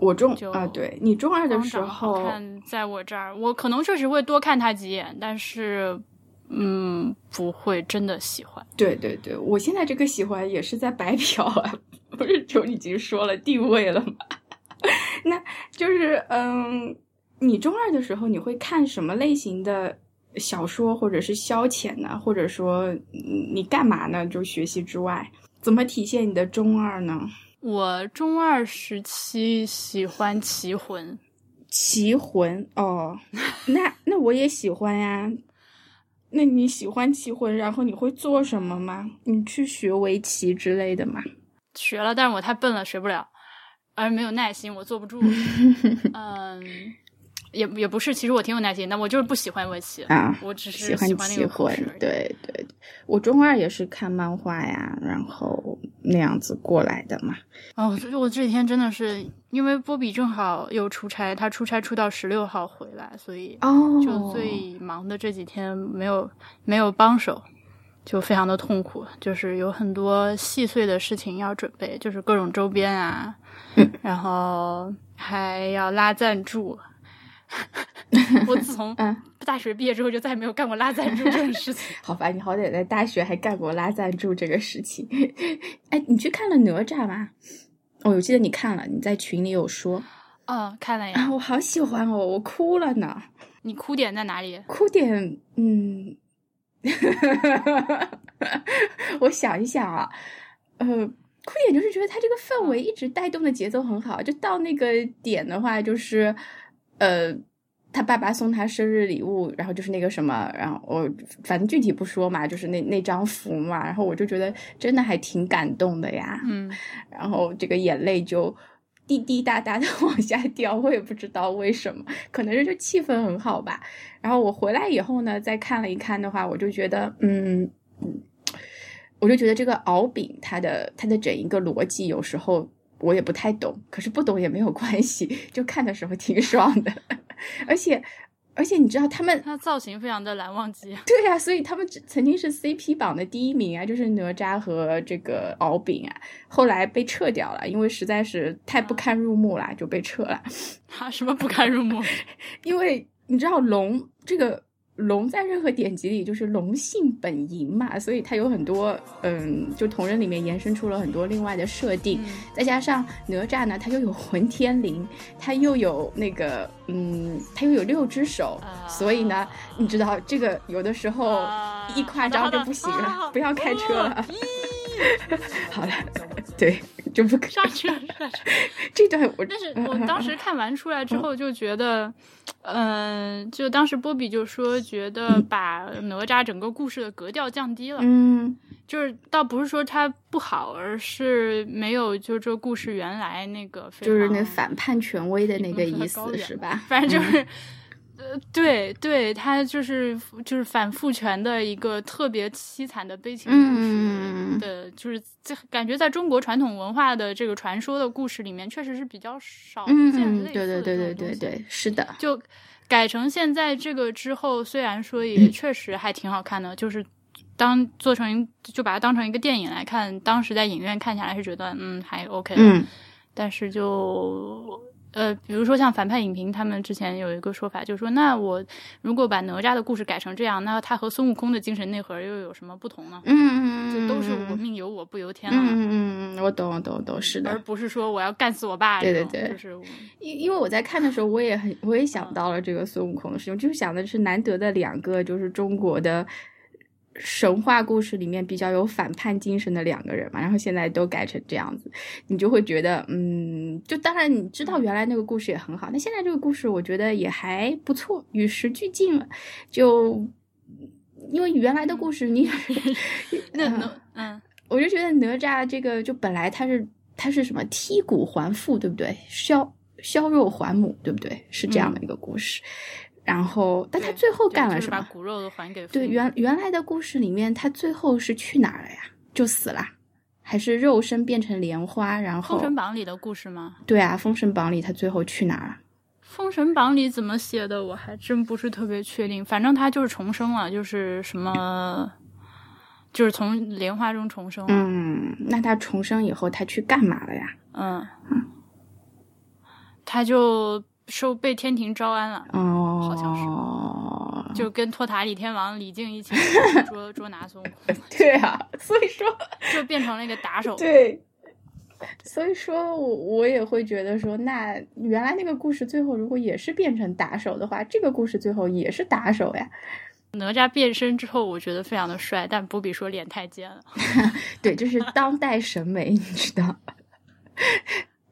我中啊，对你中二的时候，在我这儿，我可能确实会多看他几眼，但是，嗯，不会真的喜欢。对对对，我现在这个喜欢也是在白嫖啊，不是就已经说了定位了吗？那就是，嗯，你中二的时候，你会看什么类型的小说，或者是消遣呢？或者说，你干嘛呢？就学习之外，怎么体现你的中二呢？我中二时期喜欢棋魂，棋魂哦，那那我也喜欢呀。那你喜欢棋魂，然后你会做什么吗？你去学围棋之类的吗？学了，但是我太笨了，学不了，而没有耐心，我坐不住。嗯。也也不是，其实我挺有耐心，但我就是不喜欢围棋啊，我只是喜欢那个棋魂。对对，我中二也是看漫画呀，然后那样子过来的嘛。哦，我这几天真的是因为波比正好又出差，他出差出到十六号回来，所以哦，就最忙的这几天没有没有帮手，就非常的痛苦，就是有很多细碎的事情要准备，就是各种周边啊，然后还要拉赞助。我自从大学毕业之后，就再也没有干过拉赞助这种事情。好吧，你好歹在大学还干过拉赞助这个事情。哎，你去看了哪吒吗？哦，我记得你看了，你在群里有说。嗯，看了呀。我好喜欢哦，我哭了呢。你哭点在哪里？哭点，嗯，我想一想啊，呃。哭点就是觉得他这个氛围一直带动的节奏很好，就到那个点的话，就是呃，他爸爸送他生日礼物，然后就是那个什么，然后我反正具体不说嘛，就是那那张符嘛，然后我就觉得真的还挺感动的呀，嗯，然后这个眼泪就滴滴答答的 往下掉，我也不知道为什么，可能是就气氛很好吧。然后我回来以后呢，再看了一看的话，我就觉得，嗯嗯。我就觉得这个敖丙他的他的整一个逻辑有时候我也不太懂，可是不懂也没有关系，就看的时候挺爽的。而且而且你知道他们他造型非常的难忘记，对呀，所以他们曾经是 CP 榜的第一名啊，就是哪吒和这个敖丙啊，后来被撤掉了，因为实在是太不堪入目了，就被撤了。啊，什么不堪入目？因为你知道龙这个。龙在任何典籍里就是龙性本淫嘛，所以它有很多，嗯，就同人里面延伸出了很多另外的设定。再加上哪吒呢，他又有混天绫，他又有那个，嗯，他又有六只手，所以呢，你知道这个有的时候一夸张就不行了，不要开车了。好了，对，就不上去了，上去。这段我，但是我当时看完出来之后就觉得。嗯，就当时波比就说，觉得把哪吒整个故事的格调降低了。嗯，就是倒不是说它不好，而是没有就这故事原来那个，就是那反叛权威的那个意思，是吧？反正就是。呃，对对，他就是就是反父权的一个特别凄惨的悲情故事的，就是这感觉在中国传统文化的这个传说的故事里面，确实是比较少见类似的。对对对对对对，是的。就改成现在这个之后，虽然说也确实还挺好看的，就是当做成就把它当成一个电影来看，当时在影院看下来是觉得嗯还 OK 的，但是就。呃，比如说像反派影评，他们之前有一个说法，就是说，那我如果把哪吒的故事改成这样，那他和孙悟空的精神内核又有什么不同呢？嗯嗯嗯，这都是我命由我不由天了。嗯嗯嗯，我懂，我懂我，懂，是的。而不是说我要干死我爸。对对对，就是因因为我在看的时候，我也很，我也想到了这个孙悟空的事情，就想的是难得的两个，就是中国的。神话故事里面比较有反叛精神的两个人嘛，然后现在都改成这样子，你就会觉得，嗯，就当然你知道原来那个故事也很好，那现在这个故事我觉得也还不错，与时俱进了。就因为原来的故事，你那那嗯，我就觉得哪吒这个就本来他是他是什么剔骨还父，对不对？削削肉还母，对不对？是这样的一个故事。然后，但他最后干了什么？把骨肉都还给对原原来的故事里面，他最后是去哪儿了呀？就死了，还是肉身变成莲花？然后《封神榜》里的故事吗？对啊，《封神榜》里他最后去哪儿了？《封神榜》里怎么写的？我还真不是特别确定。反正他就是重生了，就是什么，就是从莲花中重生。嗯，那他重生以后，他去干嘛了呀？嗯嗯，他就。受被天庭招安了，哦，好像是，就跟托塔李天王李靖一起捉 捉拿孙悟空。对啊，所以说就变成了一个打手。对，所以说我我也会觉得说，那原来那个故事最后如果也是变成打手的话，这个故事最后也是打手呀。哪吒变身之后，我觉得非常的帅，但不比说脸太尖了。对，就是当代审美，你知道。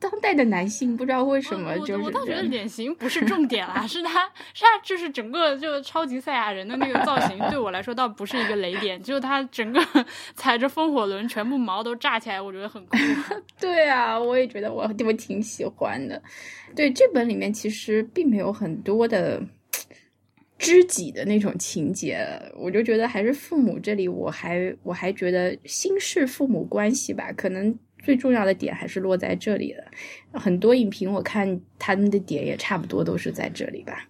当代的男性不知道为什么就是，我倒觉得脸型不是重点啦，是他，是他就是整个就超级赛亚人的那个造型，对我来说倒不是一个雷点，就是他整个 踩着风火轮，全部毛都炸起来，我觉得很酷。对啊，我也觉得我我挺喜欢的。对这本里面其实并没有很多的知己的那种情节，我就觉得还是父母这里，我还我还觉得新式父母关系吧，可能。最重要的点还是落在这里了，很多影评我看他们的点也差不多都是在这里吧。